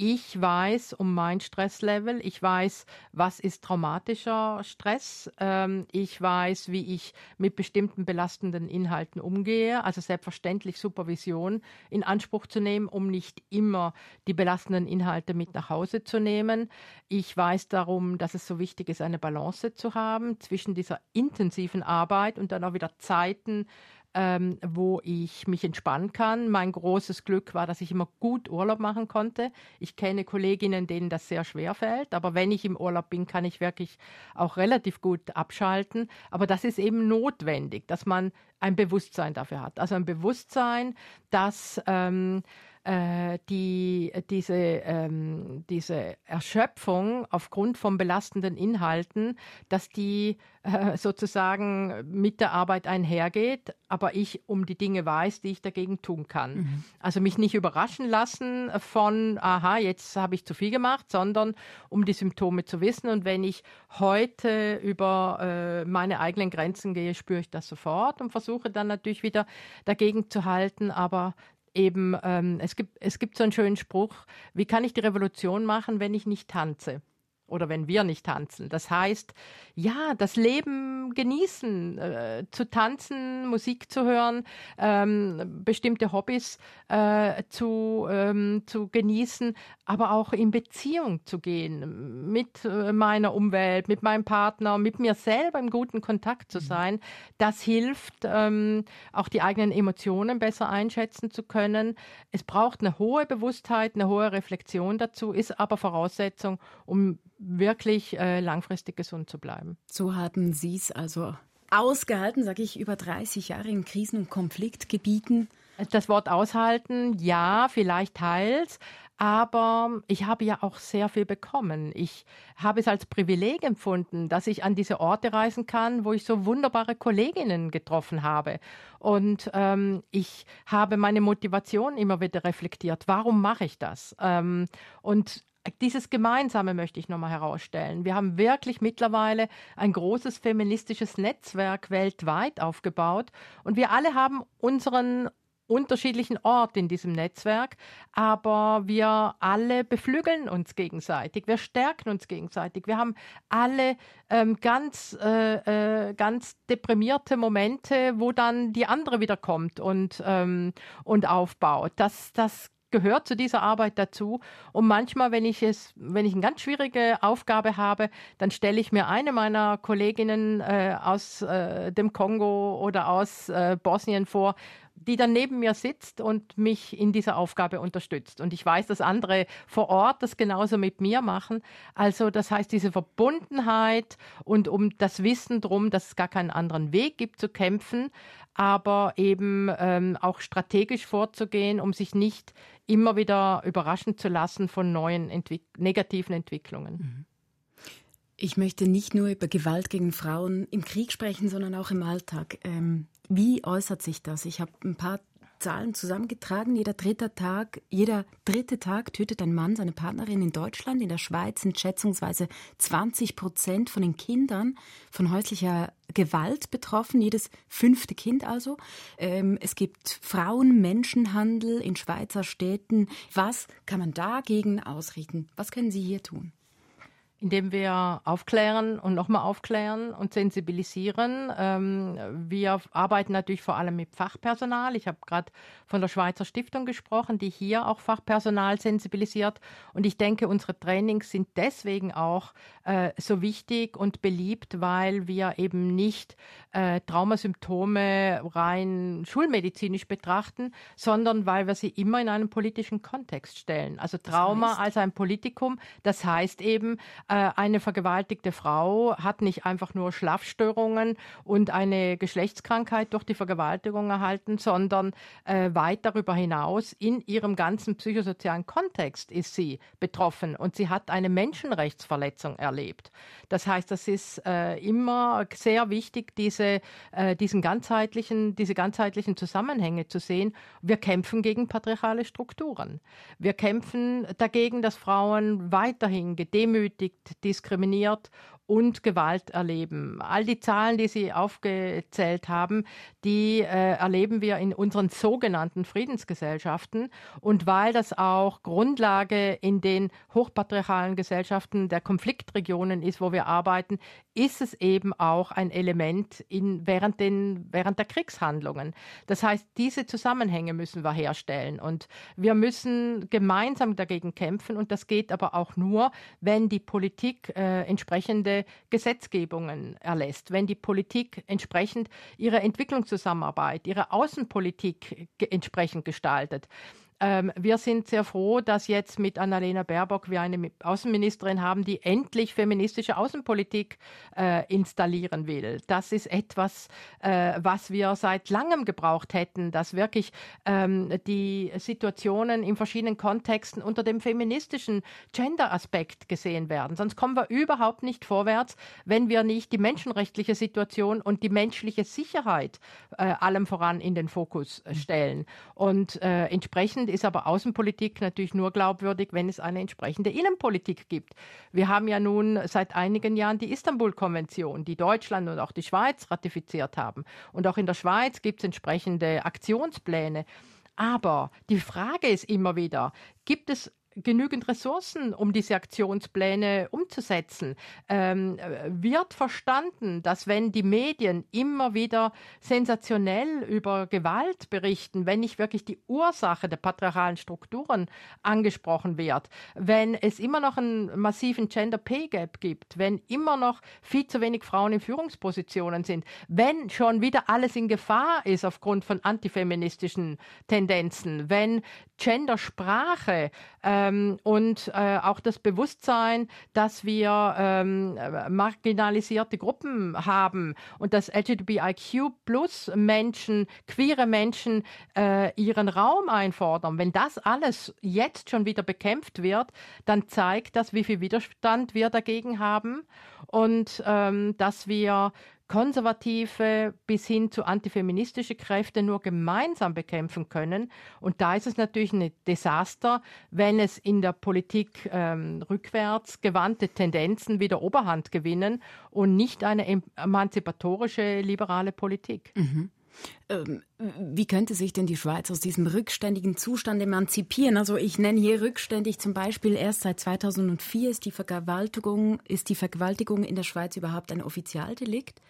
ich weiß um mein Stresslevel, ich weiß, was ist traumatischer Stress, ähm, ich weiß, wie ich mit bestimmten belastenden Inhalten umgehe, also selbstverständlich Supervision in Anspruch zu nehmen, um nicht immer die belastenden Inhalte mit nach Hause zu nehmen. Ich weiß darum, dass es so wichtig ist, eine Balance zu haben zwischen dieser intensiven Arbeit und dann auch wieder Zeiten, ähm, wo ich mich entspannen kann. Mein großes Glück war, dass ich immer gut Urlaub machen konnte. Ich kenne Kolleginnen, denen das sehr schwer fällt, aber wenn ich im Urlaub bin, kann ich wirklich auch relativ gut abschalten. Aber das ist eben notwendig, dass man ein Bewusstsein dafür hat. Also ein Bewusstsein, dass ähm, äh, die, diese, ähm, diese Erschöpfung aufgrund von belastenden Inhalten, dass die äh, sozusagen mit der Arbeit einhergeht, aber ich um die Dinge weiß, die ich dagegen tun kann. Mhm. Also mich nicht überraschen lassen von, aha, jetzt habe ich zu viel gemacht, sondern um die Symptome zu wissen. Und wenn ich heute über äh, meine eigenen Grenzen gehe, spüre ich das sofort und versuche dann natürlich wieder dagegen zu halten, aber eben, ähm, es, gibt, es gibt so einen schönen Spruch, wie kann ich die Revolution machen, wenn ich nicht tanze? Oder wenn wir nicht tanzen. Das heißt, ja, das Leben genießen, äh, zu tanzen, Musik zu hören, ähm, bestimmte Hobbys äh, zu, ähm, zu genießen, aber auch in Beziehung zu gehen mit äh, meiner Umwelt, mit meinem Partner, mit mir selber im guten Kontakt zu mhm. sein. Das hilft, ähm, auch die eigenen Emotionen besser einschätzen zu können. Es braucht eine hohe Bewusstheit, eine hohe Reflexion dazu, ist aber Voraussetzung, um wirklich äh, langfristig gesund zu bleiben. So haben Sie es also ausgehalten, sage ich, über 30 Jahre in Krisen- und Konfliktgebieten. Das Wort aushalten, ja, vielleicht teils, aber ich habe ja auch sehr viel bekommen. Ich habe es als Privileg empfunden, dass ich an diese Orte reisen kann, wo ich so wunderbare Kolleginnen getroffen habe. Und ähm, ich habe meine Motivation immer wieder reflektiert. Warum mache ich das? Ähm, und dieses Gemeinsame möchte ich nochmal herausstellen. Wir haben wirklich mittlerweile ein großes feministisches Netzwerk weltweit aufgebaut und wir alle haben unseren unterschiedlichen Ort in diesem Netzwerk, aber wir alle beflügeln uns gegenseitig, wir stärken uns gegenseitig. Wir haben alle ähm, ganz, äh, äh, ganz deprimierte Momente, wo dann die andere wieder kommt und, ähm, und aufbaut. Das, das gehört zu dieser Arbeit dazu. Und manchmal, wenn ich es, wenn ich eine ganz schwierige Aufgabe habe, dann stelle ich mir eine meiner Kolleginnen äh, aus äh, dem Kongo oder aus äh, Bosnien vor, die dann neben mir sitzt und mich in dieser Aufgabe unterstützt. Und ich weiß, dass andere vor Ort das genauso mit mir machen. Also das heißt, diese Verbundenheit und um das Wissen drum, dass es gar keinen anderen Weg gibt zu kämpfen, aber eben ähm, auch strategisch vorzugehen, um sich nicht immer wieder überraschen zu lassen von neuen Entwick negativen Entwicklungen. Mhm. Ich möchte nicht nur über Gewalt gegen Frauen im Krieg sprechen, sondern auch im Alltag. Ähm, wie äußert sich das? Ich habe ein paar Zahlen zusammengetragen. Jeder dritte Tag, jeder dritte Tag tötet ein Mann seine Partnerin in Deutschland. In der Schweiz sind schätzungsweise 20 Prozent von den Kindern von häuslicher Gewalt betroffen, jedes fünfte Kind also. Ähm, es gibt Frauen, Menschenhandel in Schweizer Städten. Was kann man dagegen ausrichten? Was können Sie hier tun? Indem wir aufklären und nochmal aufklären und sensibilisieren. Ähm, wir arbeiten natürlich vor allem mit Fachpersonal. Ich habe gerade von der Schweizer Stiftung gesprochen, die hier auch Fachpersonal sensibilisiert. Und ich denke, unsere Trainings sind deswegen auch äh, so wichtig und beliebt, weil wir eben nicht äh, Traumasymptome rein schulmedizinisch betrachten, sondern weil wir sie immer in einem politischen Kontext stellen. Also Trauma das heißt? als ein Politikum, das heißt eben, eine vergewaltigte Frau hat nicht einfach nur Schlafstörungen und eine Geschlechtskrankheit durch die Vergewaltigung erhalten, sondern äh, weit darüber hinaus in ihrem ganzen psychosozialen Kontext ist sie betroffen und sie hat eine Menschenrechtsverletzung erlebt. Das heißt, das ist äh, immer sehr wichtig, diese, äh, diesen ganzheitlichen, diese ganzheitlichen Zusammenhänge zu sehen. Wir kämpfen gegen patriarchale Strukturen. Wir kämpfen dagegen, dass Frauen weiterhin gedemütigt, diskriminiert und Gewalt erleben. All die Zahlen, die Sie aufgezählt haben, die äh, erleben wir in unseren sogenannten Friedensgesellschaften. Und weil das auch Grundlage in den hochpatriarchalen Gesellschaften der Konfliktregionen ist, wo wir arbeiten, ist es eben auch ein Element in, während, den, während der Kriegshandlungen. Das heißt, diese Zusammenhänge müssen wir herstellen. Und wir müssen gemeinsam dagegen kämpfen. Und das geht aber auch nur, wenn die Politik äh, entsprechende Gesetzgebungen erlässt, wenn die Politik entsprechend ihre Entwicklungszusammenarbeit, ihre Außenpolitik entsprechend gestaltet. Ähm, wir sind sehr froh, dass jetzt mit Annalena Baerbock wir eine Außenministerin haben, die endlich feministische Außenpolitik äh, installieren will. Das ist etwas, äh, was wir seit langem gebraucht hätten, dass wirklich ähm, die Situationen in verschiedenen Kontexten unter dem feministischen Gender-Aspekt gesehen werden. Sonst kommen wir überhaupt nicht vorwärts, wenn wir nicht die menschenrechtliche Situation und die menschliche Sicherheit äh, allem voran in den Fokus äh, stellen. Und äh, entsprechend Entsprechend ist aber Außenpolitik natürlich nur glaubwürdig, wenn es eine entsprechende Innenpolitik gibt. Wir haben ja nun seit einigen Jahren die Istanbul-Konvention, die Deutschland und auch die Schweiz ratifiziert haben. Und auch in der Schweiz gibt es entsprechende Aktionspläne. Aber die Frage ist immer wieder, gibt es genügend Ressourcen, um diese Aktionspläne umzusetzen? Ähm, wird verstanden, dass wenn die Medien immer wieder sensationell über Gewalt berichten, wenn nicht wirklich die Ursache der patriarchalen Strukturen angesprochen wird, wenn es immer noch einen massiven Gender Pay Gap gibt, wenn immer noch viel zu wenig Frauen in Führungspositionen sind, wenn schon wieder alles in Gefahr ist aufgrund von antifeministischen Tendenzen, wenn Gendersprache ähm, und äh, auch das Bewusstsein, dass wir ähm, marginalisierte Gruppen haben und dass LGBTIQ plus Menschen, queere Menschen äh, ihren Raum einfordern. Wenn das alles jetzt schon wieder bekämpft wird, dann zeigt das, wie viel Widerstand wir dagegen haben und ähm, dass wir konservative bis hin zu antifeministische Kräfte nur gemeinsam bekämpfen können. Und da ist es natürlich ein Desaster, wenn es in der Politik ähm, rückwärts gewandte Tendenzen wieder Oberhand gewinnen und nicht eine emanzipatorische liberale Politik. Mhm. Ähm, wie könnte sich denn die Schweiz aus diesem rückständigen Zustand emanzipieren? Also ich nenne hier rückständig zum Beispiel erst seit 2004 ist die Vergewaltigung, ist die Vergewaltigung in der Schweiz überhaupt ein Offizialdelikt.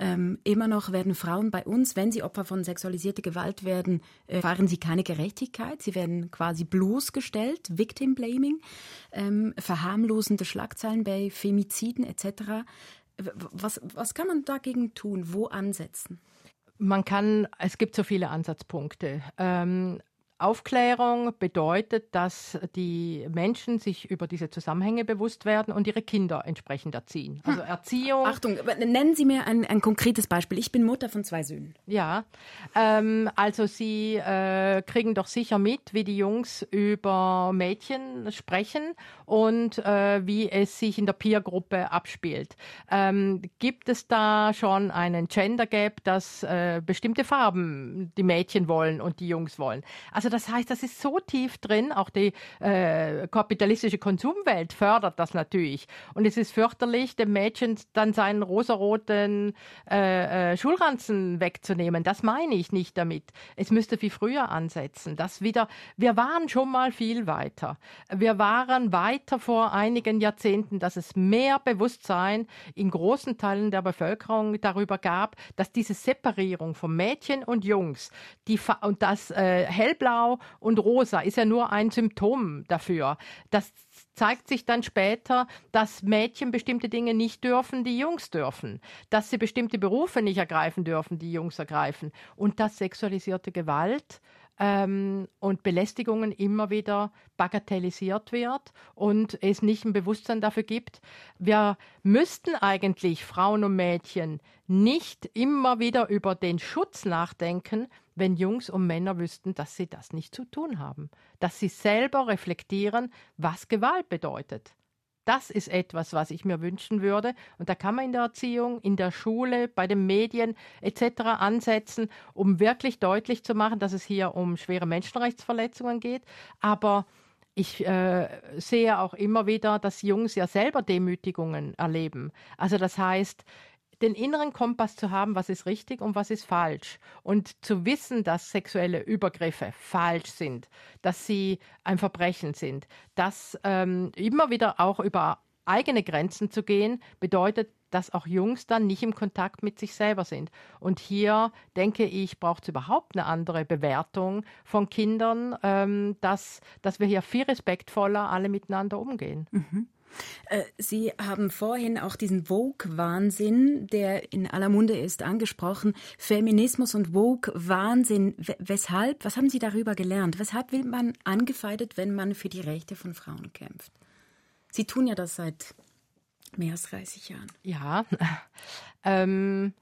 Ähm, immer noch werden Frauen bei uns, wenn sie Opfer von sexualisierter Gewalt werden, erfahren sie keine Gerechtigkeit. Sie werden quasi bloßgestellt, Victim Blaming, ähm, verharmlosende Schlagzeilen bei Femiziden etc. Was, was kann man dagegen tun? Wo ansetzen? Man kann, es gibt so viele Ansatzpunkte. Ähm, Aufklärung bedeutet, dass die Menschen sich über diese Zusammenhänge bewusst werden und ihre Kinder entsprechend erziehen. Also hm. Erziehung. Achtung, nennen Sie mir ein, ein konkretes Beispiel. Ich bin Mutter von zwei Söhnen. Ja, ähm, also Sie äh, kriegen doch sicher mit, wie die Jungs über Mädchen sprechen und äh, wie es sich in der Peer-Gruppe abspielt. Ähm, gibt es da schon einen Gender Gap, dass äh, bestimmte Farben die Mädchen wollen und die Jungs wollen? Also also das heißt, das ist so tief drin, auch die äh, kapitalistische Konsumwelt fördert das natürlich. Und es ist fürchterlich, dem Mädchen dann seinen rosaroten äh, äh, Schulranzen wegzunehmen. Das meine ich nicht damit. Es müsste viel früher ansetzen. Das wieder, wir waren schon mal viel weiter. Wir waren weiter vor einigen Jahrzehnten, dass es mehr Bewusstsein in großen Teilen der Bevölkerung darüber gab, dass diese Separierung von Mädchen und Jungs, die und das äh, hellblau Blau und Rosa ist ja nur ein Symptom dafür. Das zeigt sich dann später, dass Mädchen bestimmte Dinge nicht dürfen, die Jungs dürfen, dass sie bestimmte Berufe nicht ergreifen dürfen, die Jungs ergreifen und dass sexualisierte Gewalt ähm, und Belästigungen immer wieder bagatellisiert wird und es nicht ein Bewusstsein dafür gibt. Wir müssten eigentlich Frauen und Mädchen nicht immer wieder über den Schutz nachdenken, wenn Jungs und Männer wüssten, dass sie das nicht zu tun haben, dass sie selber reflektieren, was Gewalt bedeutet. Das ist etwas, was ich mir wünschen würde. Und da kann man in der Erziehung, in der Schule, bei den Medien etc. ansetzen, um wirklich deutlich zu machen, dass es hier um schwere Menschenrechtsverletzungen geht. Aber ich äh, sehe auch immer wieder, dass Jungs ja selber Demütigungen erleben. Also das heißt, den inneren Kompass zu haben, was ist richtig und was ist falsch. Und zu wissen, dass sexuelle Übergriffe falsch sind, dass sie ein Verbrechen sind, dass ähm, immer wieder auch über eigene Grenzen zu gehen, bedeutet, dass auch Jungs dann nicht im Kontakt mit sich selber sind. Und hier denke ich, braucht es überhaupt eine andere Bewertung von Kindern, ähm, dass, dass wir hier viel respektvoller alle miteinander umgehen. Mhm. Äh, Sie haben vorhin auch diesen Vogue-Wahnsinn, der in aller Munde ist, angesprochen. Feminismus und Vogue-Wahnsinn. Weshalb? Was haben Sie darüber gelernt? Weshalb wird man angefeindet, wenn man für die Rechte von Frauen kämpft? Sie tun ja das seit mehr als 30 Jahren. Ja. ähm,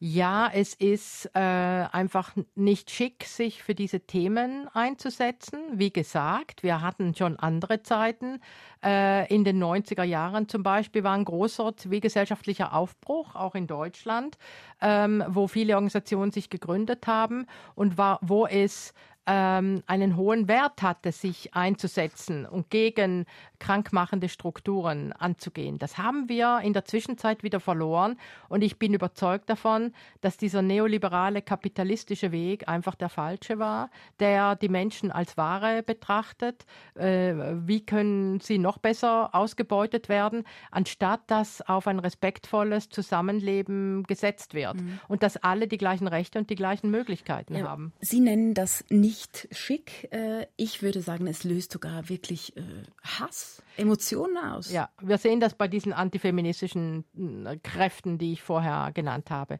ja, es ist äh, einfach nicht schick, sich für diese Themen einzusetzen. Wie gesagt, wir hatten schon andere Zeiten. Äh, in den 90er Jahren zum Beispiel war ein großer zivilgesellschaftlicher Aufbruch, auch in Deutschland, ähm, wo viele Organisationen sich gegründet haben und war, wo es ähm, einen hohen Wert hatte, sich einzusetzen und gegen krankmachende Strukturen anzugehen. Das haben wir in der Zwischenzeit wieder verloren und ich bin überzeugt davon, dass dieser neoliberale kapitalistische Weg einfach der falsche war, der die Menschen als Ware betrachtet. Äh, wie können sie noch besser ausgebeutet werden, anstatt dass auf ein respektvolles Zusammenleben gesetzt wird mhm. und dass alle die gleichen Rechte und die gleichen Möglichkeiten ja, haben. Sie nennen das nicht nicht schick. Äh, ich würde sagen, es löst sogar wirklich äh, Hass, Emotionen aus. Ja, wir sehen das bei diesen antifeministischen äh, Kräften, die ich vorher genannt habe.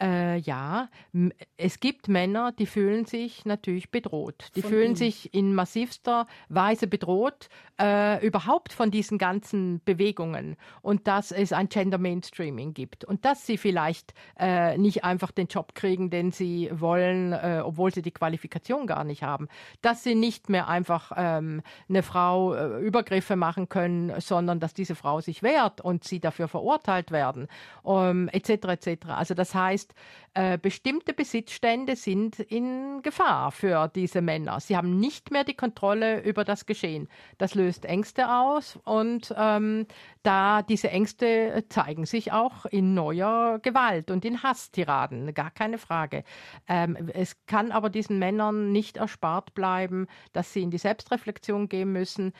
Äh, ja, es gibt Männer, die fühlen sich natürlich bedroht. Die von fühlen ihm. sich in massivster Weise bedroht, äh, überhaupt von diesen ganzen Bewegungen. Und dass es ein Gender Mainstreaming gibt. Und dass sie vielleicht äh, nicht einfach den Job kriegen, den sie wollen, obwohl sie die Qualifikation gar nicht haben. Dass sie nicht mehr einfach ähm, eine Frau äh, Übergriffe machen können, sondern dass diese Frau sich wehrt und sie dafür verurteilt werden, ähm, etc. etc. Also das heißt, äh, bestimmte Besitzstände sind in Gefahr für diese Männer. Sie haben nicht mehr die Kontrolle über das Geschehen. Das löst Ängste aus und ähm, da diese Ängste zeigen sich auch in neuer Gewalt und in Hasstiraden, gar keine Frage. Ähm, es kann aber diesen Männern nicht erspart bleiben, dass sie in die Selbstreflexion gehen müssen,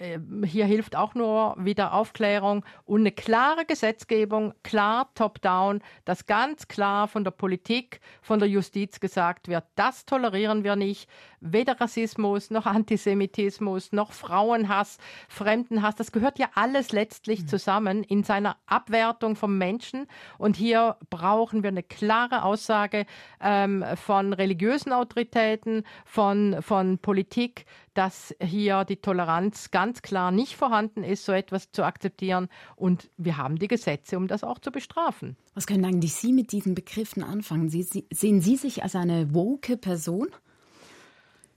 hier hilft auch nur wieder Aufklärung und eine klare Gesetzgebung, klar top-down, dass ganz klar von der Politik, von der Justiz gesagt wird, das tolerieren wir nicht. Weder Rassismus noch Antisemitismus noch Frauenhass, Fremdenhass, das gehört ja alles letztlich mhm. zusammen in seiner Abwertung vom Menschen. Und hier brauchen wir eine klare Aussage ähm, von religiösen Autoritäten, von, von Politik, dass hier die Toleranz ganz klar nicht vorhanden ist, so etwas zu akzeptieren. Und wir haben die Gesetze, um das auch zu bestrafen. Was können eigentlich Sie mit diesen Begriffen anfangen? Sie, Sie, sehen Sie sich als eine woke Person?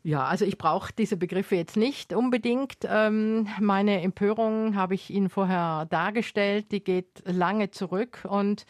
Ja, also ich brauche diese Begriffe jetzt nicht unbedingt. Ähm, meine Empörung habe ich Ihnen vorher dargestellt, die geht lange zurück und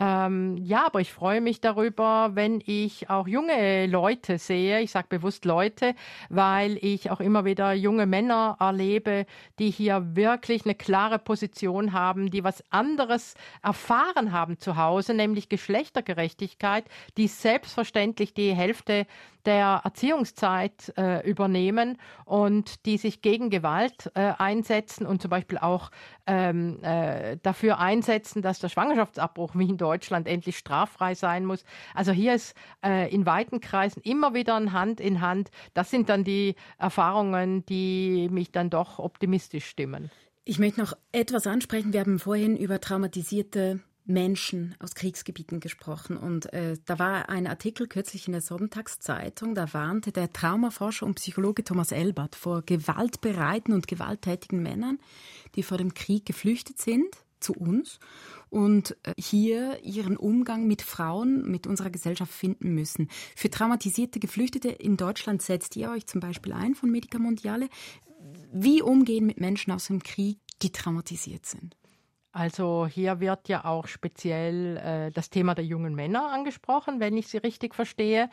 ähm, ja, aber ich freue mich darüber, wenn ich auch junge Leute sehe. Ich sage bewusst Leute, weil ich auch immer wieder junge Männer erlebe, die hier wirklich eine klare Position haben, die was anderes erfahren haben zu Hause, nämlich Geschlechtergerechtigkeit, die selbstverständlich die Hälfte der Erziehungszeit äh, übernehmen und die sich gegen Gewalt äh, einsetzen und zum Beispiel auch ähm, äh, dafür einsetzen, dass der Schwangerschaftsabbruch wie in Deutschland endlich straffrei sein muss. Also hier ist äh, in weiten Kreisen immer wieder ein Hand in Hand. Das sind dann die Erfahrungen, die mich dann doch optimistisch stimmen. Ich möchte noch etwas ansprechen. Wir haben vorhin über traumatisierte Menschen aus Kriegsgebieten gesprochen. Und äh, da war ein Artikel kürzlich in der Sonntagszeitung, da warnte der Traumaforscher und Psychologe Thomas Elbert vor gewaltbereiten und gewalttätigen Männern, die vor dem Krieg geflüchtet sind zu uns und äh, hier ihren Umgang mit Frauen, mit unserer Gesellschaft finden müssen. Für traumatisierte Geflüchtete in Deutschland setzt ihr euch zum Beispiel ein von Medica Mondiale. Wie umgehen mit Menschen aus dem Krieg, die traumatisiert sind? Also hier wird ja auch speziell äh, das Thema der jungen Männer angesprochen, wenn ich Sie richtig verstehe.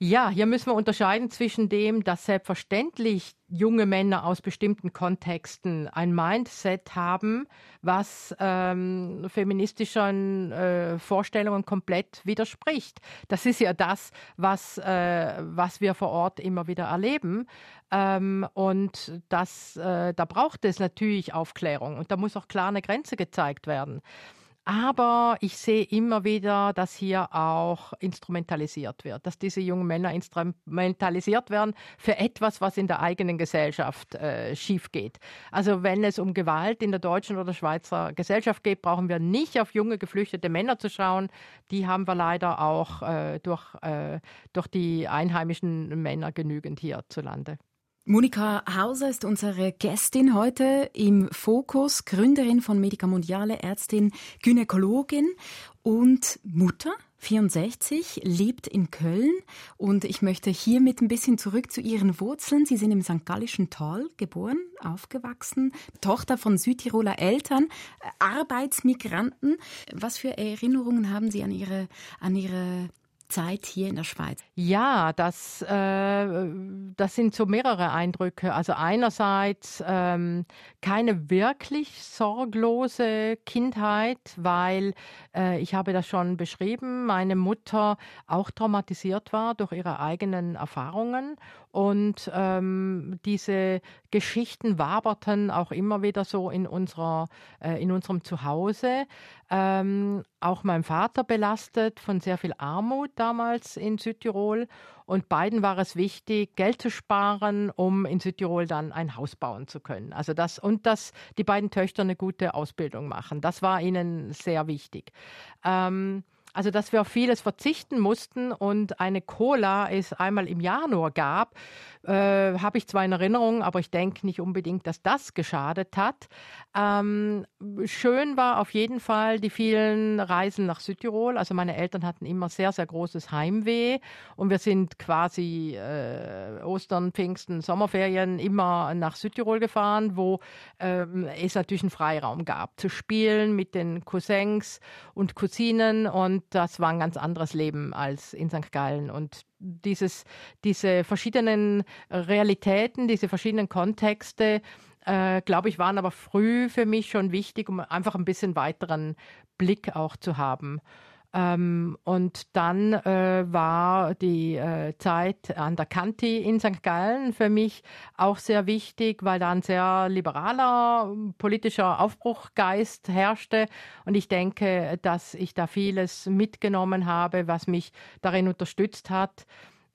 Ja, hier müssen wir unterscheiden zwischen dem, dass selbstverständlich junge Männer aus bestimmten Kontexten ein Mindset haben, was ähm, feministischen äh, Vorstellungen komplett widerspricht. Das ist ja das, was, äh, was wir vor Ort immer wieder erleben. Ähm, und das, äh, da braucht es natürlich Aufklärung und da muss auch klar eine Grenze gezeigt werden. Aber ich sehe immer wieder, dass hier auch instrumentalisiert wird, dass diese jungen Männer instrumentalisiert werden für etwas, was in der eigenen Gesellschaft äh, schief geht. Also wenn es um Gewalt in der deutschen oder Schweizer Gesellschaft geht, brauchen wir nicht auf junge geflüchtete Männer zu schauen. Die haben wir leider auch äh, durch, äh, durch die einheimischen Männer genügend hierzulande. Monika Hauser ist unsere Gästin heute im Fokus, Gründerin von Medica Mondiale, Ärztin, Gynäkologin und Mutter. 64, lebt in Köln und ich möchte hiermit ein bisschen zurück zu Ihren Wurzeln. Sie sind im St. Gallischen Tal geboren, aufgewachsen, Tochter von Südtiroler Eltern, Arbeitsmigranten. Was für Erinnerungen haben Sie an Ihre, an Ihre Zeit hier in der Schweiz? Ja, das, äh, das sind so mehrere Eindrücke. Also einerseits ähm, keine wirklich sorglose Kindheit, weil äh, ich habe das schon beschrieben, meine Mutter auch traumatisiert war durch ihre eigenen Erfahrungen und ähm, diese Geschichten waberten auch immer wieder so in unserer äh, in unserem Zuhause. Ähm, auch mein Vater belastet von sehr viel Armut damals in Südtirol Und beiden war es wichtig, Geld zu sparen, um in Südtirol dann ein Haus bauen zu können. Also das und dass die beiden Töchter eine gute Ausbildung machen. Das war ihnen sehr wichtig. Ähm, also, dass wir auf vieles verzichten mussten und eine Cola es einmal im Jahr nur gab, äh, habe ich zwar in Erinnerung, aber ich denke nicht unbedingt, dass das geschadet hat. Ähm, schön war auf jeden Fall die vielen Reisen nach Südtirol. Also meine Eltern hatten immer sehr, sehr großes Heimweh und wir sind quasi äh, Ostern, Pfingsten, Sommerferien immer nach Südtirol gefahren, wo ähm, es natürlich einen Freiraum gab zu spielen mit den Cousins und Cousinen und das war ein ganz anderes Leben als in St. Gallen und dieses, diese verschiedenen Realitäten, diese verschiedenen Kontexte, äh, glaube ich, waren aber früh für mich schon wichtig, um einfach ein bisschen weiteren Blick auch zu haben. Ähm, und dann äh, war die äh, Zeit an der Kanti in St. Gallen für mich auch sehr wichtig, weil da ein sehr liberaler politischer Aufbruchgeist herrschte. Und ich denke, dass ich da vieles mitgenommen habe, was mich darin unterstützt hat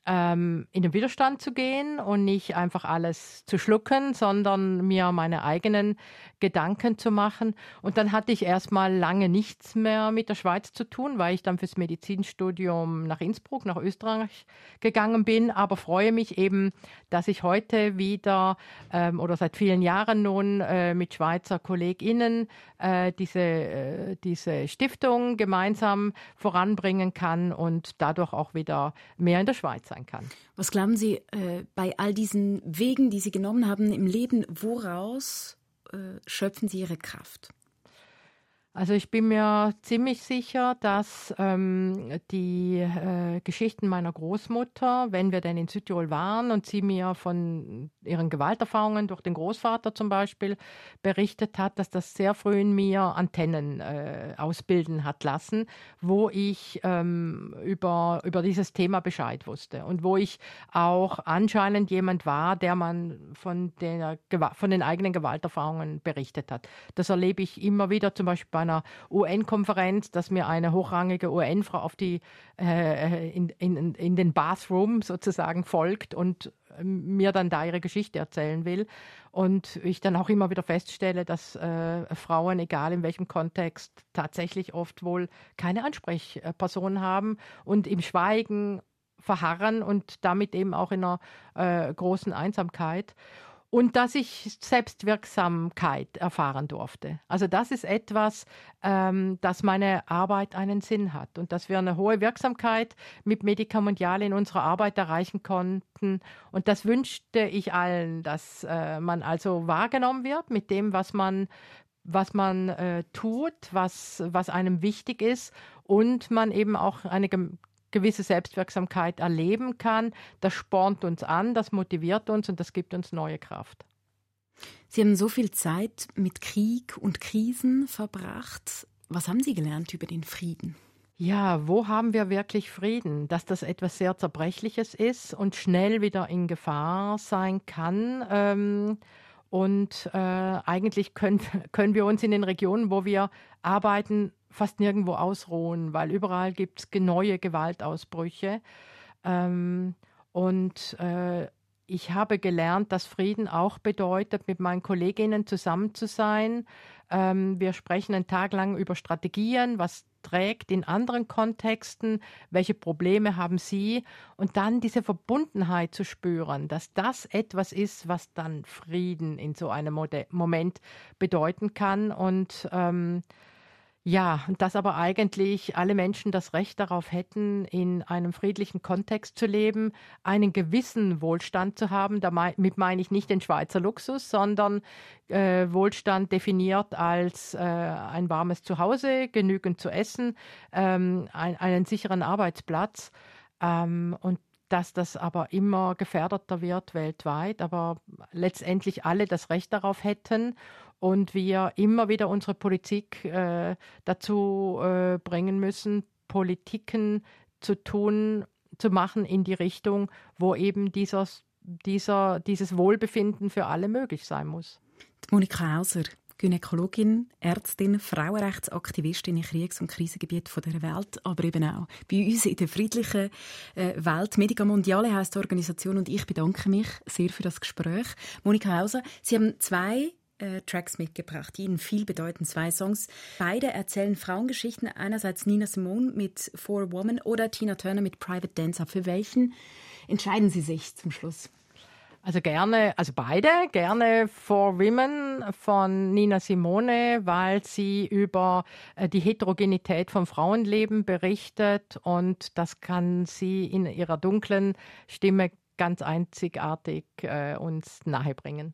ähm, in den Widerstand zu gehen und nicht einfach alles zu schlucken, sondern mir meine eigenen Gedanken zu machen. Und dann hatte ich erstmal lange nichts mehr mit der Schweiz zu tun, weil ich dann fürs Medizinstudium nach Innsbruck, nach Österreich gegangen bin, aber freue mich eben, dass ich heute wieder ähm, oder seit vielen Jahren nun äh, mit Schweizer KollegInnen äh, diese, äh, diese Stiftung gemeinsam voranbringen kann und dadurch auch wieder mehr in der Schweiz sein kann. Was glauben Sie äh, bei all diesen Wegen, die Sie genommen haben im Leben, woraus äh, schöpfen Sie Ihre Kraft? Also ich bin mir ziemlich sicher, dass ähm, die äh, Geschichten meiner Großmutter, wenn wir denn in Südtirol waren und sie mir von ihren Gewalterfahrungen durch den Großvater zum Beispiel berichtet hat, dass das sehr früh in mir Antennen äh, ausbilden hat lassen, wo ich ähm, über, über dieses Thema Bescheid wusste und wo ich auch anscheinend jemand war, der man von, der, von den eigenen Gewalterfahrungen berichtet hat. Das erlebe ich immer wieder zum Beispiel bei einer UN-Konferenz, dass mir eine hochrangige UN-Frau auf die äh, in, in, in den Bathroom sozusagen folgt und ähm, mir dann da ihre Geschichte erzählen will. Und ich dann auch immer wieder feststelle, dass äh, Frauen, egal in welchem Kontext, tatsächlich oft wohl keine Ansprechperson haben und im Schweigen verharren und damit eben auch in einer äh, großen Einsamkeit und dass ich Selbstwirksamkeit erfahren durfte. Also das ist etwas, ähm, dass meine Arbeit einen Sinn hat und dass wir eine hohe Wirksamkeit mit Medikamential in unserer Arbeit erreichen konnten. Und das wünschte ich allen, dass äh, man also wahrgenommen wird mit dem, was man was man äh, tut, was, was einem wichtig ist und man eben auch eine gewisse Selbstwirksamkeit erleben kann. Das spornt uns an, das motiviert uns und das gibt uns neue Kraft. Sie haben so viel Zeit mit Krieg und Krisen verbracht. Was haben Sie gelernt über den Frieden? Ja, wo haben wir wirklich Frieden? Dass das etwas sehr Zerbrechliches ist und schnell wieder in Gefahr sein kann. Ähm, und äh, eigentlich können, können wir uns in den Regionen, wo wir arbeiten, fast nirgendwo ausruhen, weil überall gibt es neue Gewaltausbrüche. Ähm, und äh, ich habe gelernt, dass Frieden auch bedeutet, mit meinen Kolleginnen zusammen zu sein. Ähm, wir sprechen einen Tag lang über Strategien, was trägt in anderen Kontexten, welche Probleme haben sie und dann diese Verbundenheit zu spüren, dass das etwas ist, was dann Frieden in so einem Moment bedeuten kann und ähm, ja, dass aber eigentlich alle Menschen das Recht darauf hätten, in einem friedlichen Kontext zu leben, einen gewissen Wohlstand zu haben. Damit meine ich nicht den Schweizer Luxus, sondern äh, Wohlstand definiert als äh, ein warmes Zuhause, genügend zu essen, ähm, ein, einen sicheren Arbeitsplatz. Ähm, und dass das aber immer gefährdeter wird weltweit, aber letztendlich alle das Recht darauf hätten und wir immer wieder unsere Politik äh, dazu äh, bringen müssen, Politiken zu tun, zu machen in die Richtung, wo eben dieses, dieser, dieses Wohlbefinden für alle möglich sein muss. Monika Hauser, Gynäkologin, Ärztin, Frauenrechtsaktivistin in Kriegs- und Krisengebieten dieser Welt, aber eben auch bei uns in der friedlichen äh, Welt. Medica Mondiale heisst die Organisation und ich bedanke mich sehr für das Gespräch. Monika Hauser, Sie haben zwei äh, Tracks mitgebracht, die Ihnen viel bedeuten. Zwei Songs. Beide erzählen Frauengeschichten. Einerseits Nina Simone mit For a Woman oder Tina Turner mit Private Dancer. Für welchen entscheiden Sie sich zum Schluss? Also gerne, also beide, gerne For Women von Nina Simone, weil sie über äh, die Heterogenität vom Frauenleben berichtet und das kann sie in ihrer dunklen Stimme ganz einzigartig äh, uns nahebringen.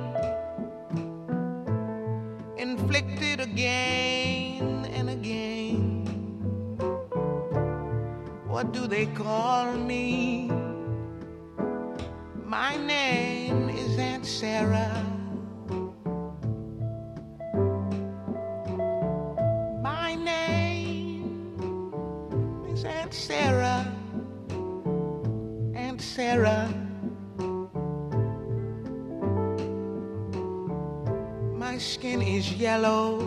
again and again. What do they call me? My name is Aunt Sarah. My name is Aunt Sarah. Aunt Sarah. My skin is yellow.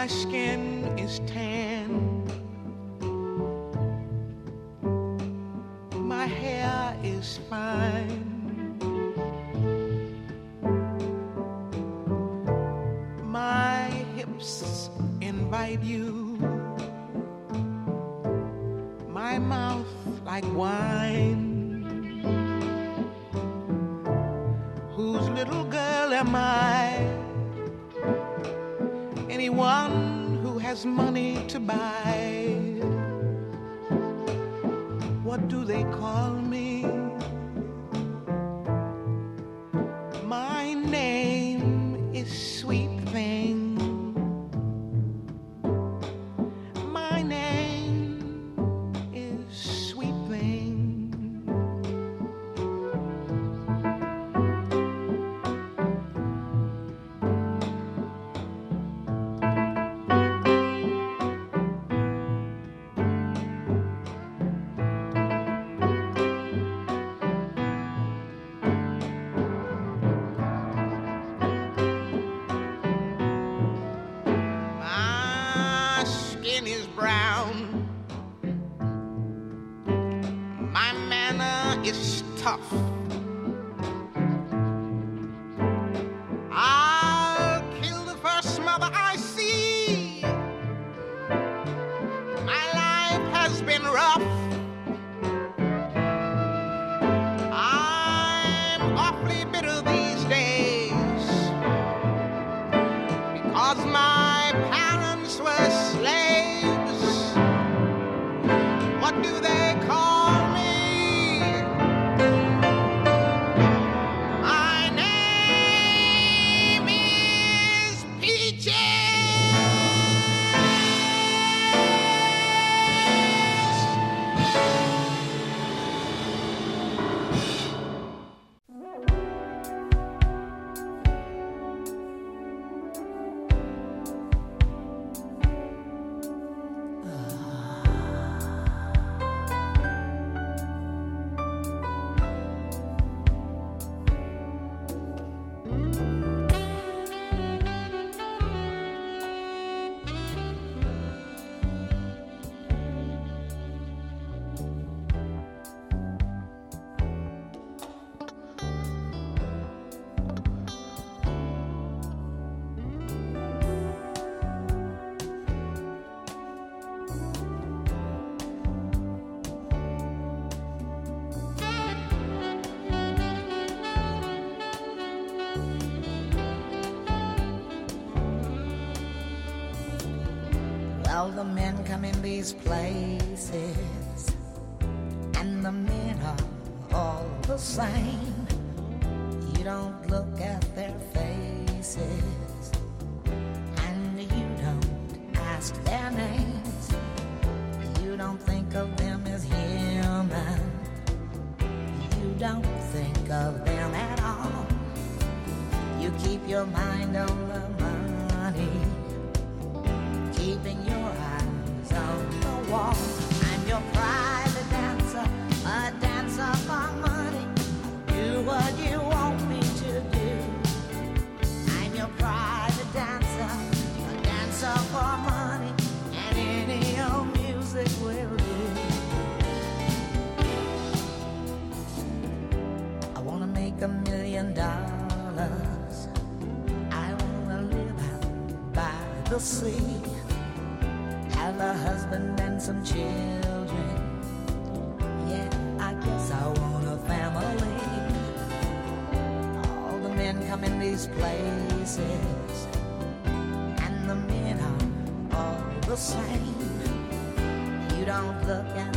my skin is tan. these places. asleep. Have a husband and some children. Yeah, I guess I want a family. All the men come in these places, and the men are all the same. You don't look at